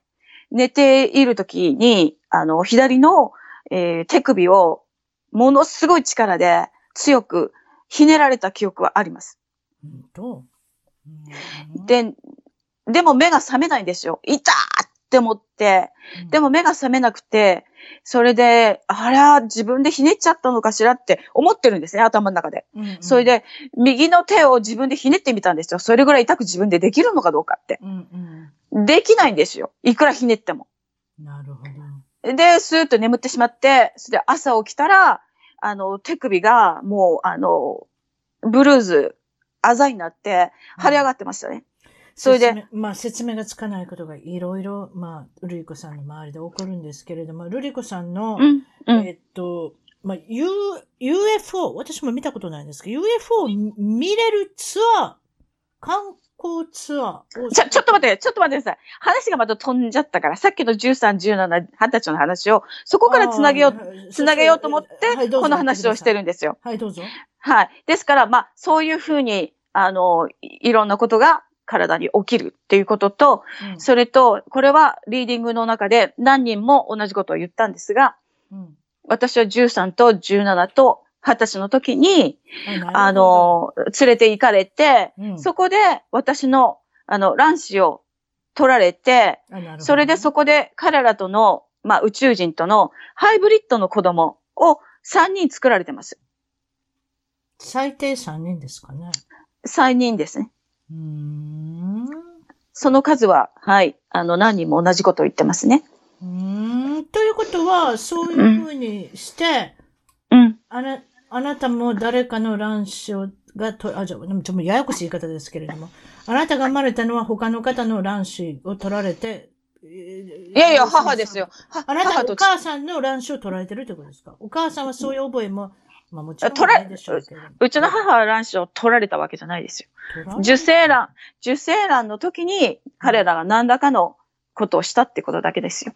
[SPEAKER 2] 寝ているときに、あの、左の、えー、手首をものすごい力で強くひねられた記憶はあります。
[SPEAKER 1] ど
[SPEAKER 2] う？で、でも目が覚めないんですよ。いたって思って、でも目が覚めなくて、それで、あら、自分でひねっちゃったのかしらって思ってるんですね、頭の中で。うんうん、それで、右の手を自分でひねってみたんですよ。それぐらい痛く自分でできるのかどうかって。うんうん、できないんですよ。いくらひねっても。
[SPEAKER 1] なるほ
[SPEAKER 2] ど。で、スーッと眠ってしまって、それで朝起きたら、あの、手首がもう、あの、ブルーズ、あざになって、腫れ上がってましたね。
[SPEAKER 1] それで。まあ、説明がつかないことがいろいろ、まあ、ルリコさんの周りで起こるんですけれども、ルリコさんの、うんうん、えっと、まあ、U、UFO、私も見たことないんですけど、UFO を見れるツアー、観光ツア
[SPEAKER 2] ーちょ、ちょっと待って、ちょっと待ってください。話がまた飛んじゃったから、さっきの13、17、20歳の話を、そこからつなげよう、つなげようと思って、この話をしてるんですよ。
[SPEAKER 1] はい、どうぞ。
[SPEAKER 2] はい。ですから、まあ、そういうふうに、あの、いろんなことが体に起きるっていうことと、うん、それと、これはリーディングの中で何人も同じことを言ったんですが、うん、私は13と17と20歳の時に、あの、連れて行かれて、うん、そこで私の、あの、卵子を取られて、それでそこで彼らとの、まあ、宇宙人とのハイブリッドの子供を3人作られてます。
[SPEAKER 1] 最低3人ですかね。
[SPEAKER 2] 3人ですね。その数は、はい、あの、何人も同じことを言ってますね。
[SPEAKER 1] うん。ということは、そういうふうにして、
[SPEAKER 2] うん。
[SPEAKER 1] あな、あなたも誰かの卵子を、がと、あ、じゃちょっとややこしい言い方ですけれども、あなたが生まれたのは他の方の卵子を取られて、
[SPEAKER 2] いやいや、母ですよ。
[SPEAKER 1] あなたお母さんの卵子を取られてるってことですか？お母さんはそういう覚えもまあもちろん取ら、
[SPEAKER 2] うちの母は卵子を取られたわけじゃないですよ。受精卵、受精卵の時に彼らが何らかのことをしたってことだけですよ。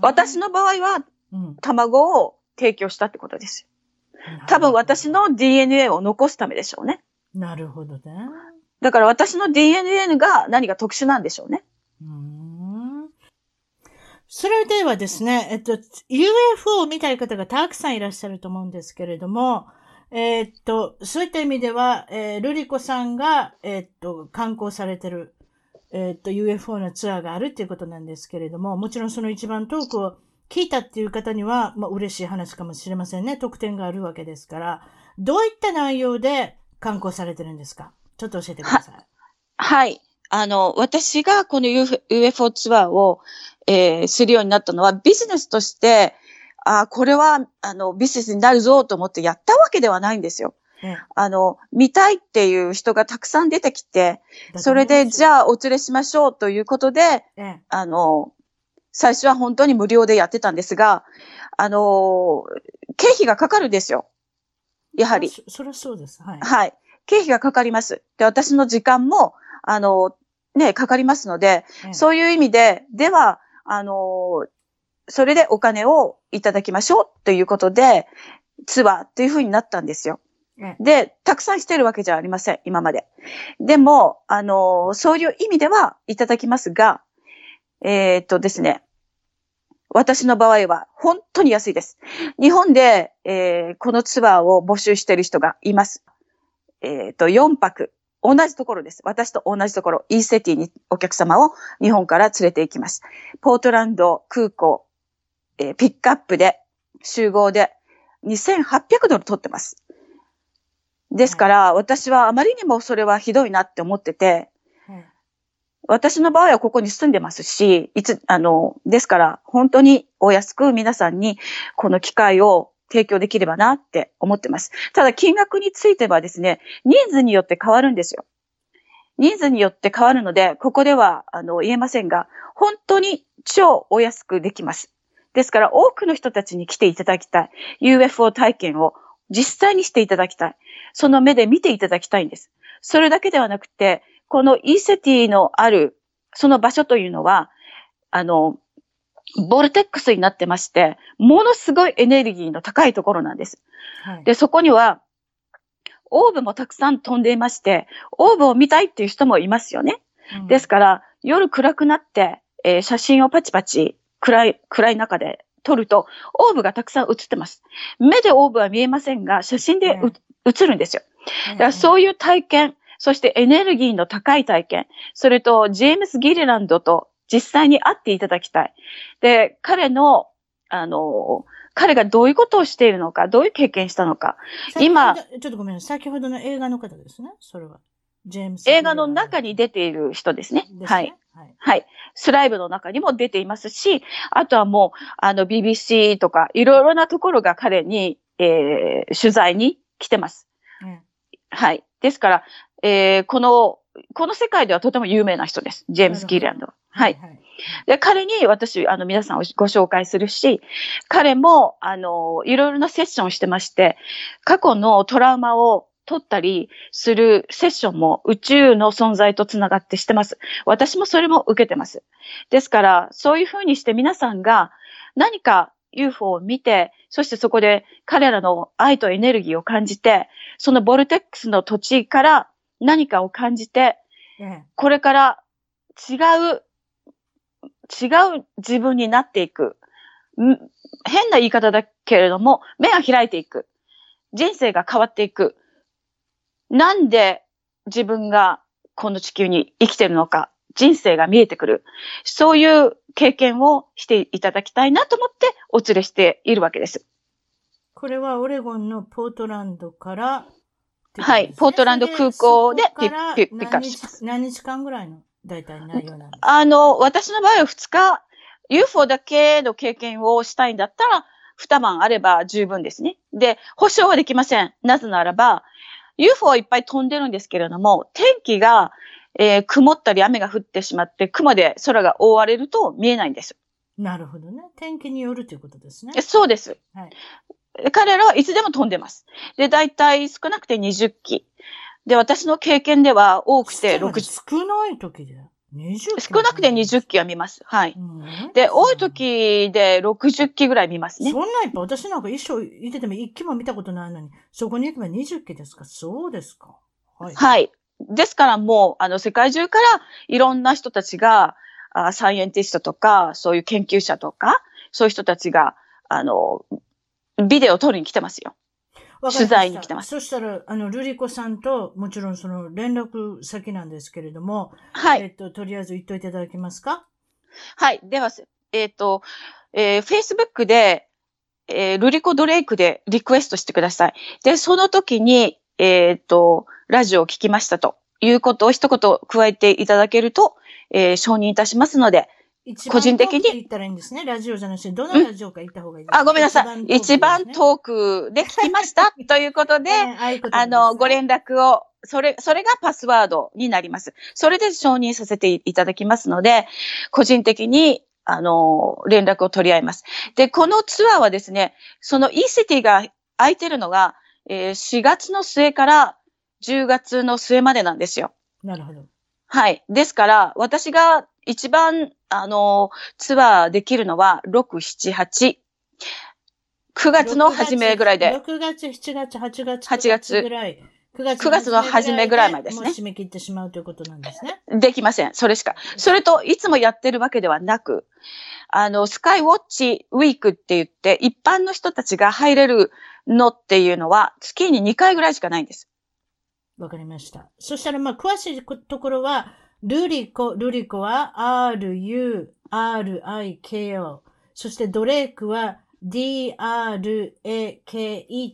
[SPEAKER 2] 私の場合は、卵を提供したってことですよ。多分私の DNA を残すためでしょうね。
[SPEAKER 1] なるほどね。
[SPEAKER 2] だから私の DNA が何か特殊なんでしょうね。
[SPEAKER 1] それではですね、えっと、UFO を見たい方がたくさんいらっしゃると思うんですけれども、えー、っと、そういった意味では、えー、ルリコさんが、えー、っと、観光されてる、えっと、UFO のツアーがあるっていうことなんですけれども、もちろんその一番トークを聞いたっていう方には、まあ、嬉しい話かもしれませんね。特典があるわけですから、どういった内容で観光されてるんですか？ちょっと教えてください。は
[SPEAKER 2] はい。あの、私がこの UFO ツアーを、えー、するようになったのは、ビジネスとして、あこれは、あの、ビジネスになるぞと思ってやったわけではないんですよ。あの、見たいっていう人がたくさん出てきて、それで、じゃあお連れしましょうということで、あの、最初は本当に無料でやってたんですが、あの、経費がかかるんですよ。やはり。
[SPEAKER 1] そ、それはそうです。はい。
[SPEAKER 2] はい。経費がかかります。で、私の時間も、あの、ね、かかりますので、そういう意味で、では、あの、それでお金をいただきましょうということで、ツアーっていう風になったんですよ。で、たくさんしてるわけじゃありません、今まで。でも、あの、そういう意味ではいただきますが、えー、っとですね、私の場合は本当に安いです。日本で、えー、このツアーを募集している人がいます。えー、っと、4泊同じところです。私と同じところ、イーセティにお客様を日本から連れて行きます。ポートランド空港、えー、ピックアップで、集合で2800ドル取ってます。ですから、私はあまりにもそれはひどいなって思ってて、私の場合はここに住んでますし、いつ、あの、ですから、本当にお安く皆さんにこの機会を提供できればなって思ってます。ただ金額についてはですね、ニーズによって変わるんですよ。人数によって変わるので、ここでは、あの、言えませんが、本当に超お安くできます。ですから、多くの人たちに来ていただきたい。UFO 体験を実際にしていただきたい。その目で見ていただきたいんです。それだけではなくて、このイーセティのある、その場所というのは、あの、ボルテックスになってまして、ものすごいエネルギーの高いところなんです。はい、で、そこには、オーブもたくさん飛んでいまして、オーブを見たいっていう人もいますよね。うん、ですから、夜暗くなって、えー、写真をパチパチ暗い、暗い中で撮ると、オーブがたくさん映ってます。目でオーブは見えませんが、写真で、うん、映るんですよ。だからそういう体験、そしてエネルギーの高い体験、それとジェームス・ギリランドと実際に会っていただきたい。で、彼の、あの、彼がどういうことをしているのか、どういう経験したのか。
[SPEAKER 1] 今、ちょっとごめんなさい。先ほどの映画の方ですね。それは。
[SPEAKER 2] ジェームス。映画の中に出ている人ですね。すねはい。はい。はい。スライブの中にも出ていますし、あとはもう、あの、BBC とか、いろいろなところが彼に、えー、取材に来てます。うん、はい。ですから、えー、この、この世界ではとても有名な人です。ジェームス・ギーランド。はい。はいで、彼に私、あの、皆さんをご紹介するし、彼も、あの、いろいろなセッションをしてまして、過去のトラウマを取ったりするセッションも宇宙の存在とつながってしてます。私もそれも受けてます。ですから、そういうふうにして皆さんが何か UFO を見て、そしてそこで彼らの愛とエネルギーを感じて、そのボルテックスの土地から何かを感じて、これから違う違う自分になっていく。変な言い方だけれども、目が開いていく。人生が変わっていく。なんで自分がこの地球に生きてるのか、人生が見えてくる。そういう経験をしていただきたいなと思ってお連れしているわけです。
[SPEAKER 1] これはオレゴンのポートランドから、
[SPEAKER 2] ね、はい、ポートランド空港でピッピッピックアップします。
[SPEAKER 1] 何日間ぐらいの大体内容
[SPEAKER 2] なんですあの、私の場合は2日、UFO だけの経験をしたいんだったら、2晩あれば十分ですね。で、保証はできません。なぜならば、UFO はいっぱい飛んでるんですけれども、天気が、えー、曇ったり雨が降ってしまって、雲で空が覆われると見えないんです。
[SPEAKER 1] なるほどね。天気によるということですね。
[SPEAKER 2] そうです。はい、彼らはいつでも飛んでます。で、だいたい少なくて20機。で、私の経験では多くて
[SPEAKER 1] 60。少ない時で20
[SPEAKER 2] 少なくて20機は見ます。はい。で、多い時で60機ぐらい見ますね。
[SPEAKER 1] そんないっぱい、私なんか一生いてても1機も見たことないのに、そこに行けば20機ですかそうですか。
[SPEAKER 2] はい。はい。ですからもう、あの、世界中からいろんな人たちが、あサイエンティストとか、そういう研究者とか、そういう人たちが、あの、ビデオを撮りに来てますよ。取材に来てます。
[SPEAKER 1] そしたら、あの、ルリコさんと、もちろんその連絡先なんですけれども、
[SPEAKER 2] はい。
[SPEAKER 1] えっと、とりあえず言っといていただけますか？
[SPEAKER 2] はい。では、えっ、ー、と、えー、Facebook で、えー、ルリコドレイクでリクエストしてください。で、その時に、えっ、ー、と、ラジオを聞きましたということを一言加えていただけると、えー、承認いたしますので、
[SPEAKER 1] 個人的に？言ったらいいんですね。ラジオじゃなくて、どのラジオか言った方がいいですか、
[SPEAKER 2] あ、ごめんなさい。一番遠くで聞きました？ということで、あの、ご連絡を、それ、それがパスワードになります。それで承認させていただきますので、個人的に、あの、連絡を取り合います。で、このツアーはですね、その e シティが空いてるのが、えー、4月の末から10月の末までなんですよ。
[SPEAKER 1] なるほど。
[SPEAKER 2] はい。ですから、私が一番、あの、ツアーできるのは、6、7、8。9月の初めぐらいで。
[SPEAKER 1] 6月、7月、8月、8月ぐらい。
[SPEAKER 2] 9月 ,9 月の初めぐらいまでですね。
[SPEAKER 1] もう締め切ってしまうということなんですね。
[SPEAKER 2] できません。それしか。それと、いつもやってるわけではなく、あの、スカイウォッチウィークって言って、一般の人たちが入れるのっていうのは、月に2回ぐらいしかないんです。
[SPEAKER 1] わかりました。そしたら、まあ、詳しいところは、ルリコ、ルリコは R-U-R-I-K-O。そしてドレイクは D-R-A-K-E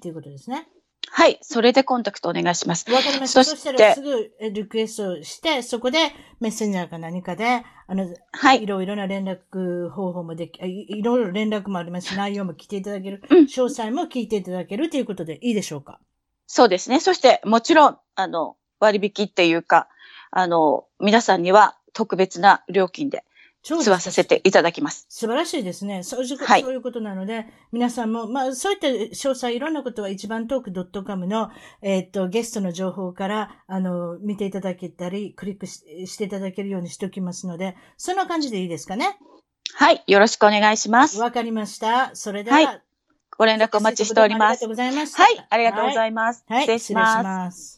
[SPEAKER 1] ということですね。
[SPEAKER 2] はい。それでコンタクトお願いします。
[SPEAKER 1] わかりました。そしたらすぐリクエストして、そこでメッセンジャーか何かで、あの、はい。いろいろな連絡方法もでき、いろいろ連絡もありますし、内容も聞いていただける、うん、詳細も聞いていただけるということでいいでしょうか？
[SPEAKER 2] そうですね。そして、もちろん、あの、割引っていうか、あの、皆さんには特別な料金で吸わさせていただきます。
[SPEAKER 1] 素晴らしいですね。そういう、はい、そういうことなので、皆さんも、まあ、そういった詳細、いろんなことは一番トーク .com の、えっ、と、ゲストの情報から、あの、見ていただけたり、クリックししていただけるようにしておきますので、そんな感じでいいですかね？
[SPEAKER 2] はい。よろしくお願いします。
[SPEAKER 1] わかりました。それでは、はい、
[SPEAKER 2] ご連絡お待ちしております。ありがとうございました。はい。ありがとうございます。
[SPEAKER 1] はい、失礼します。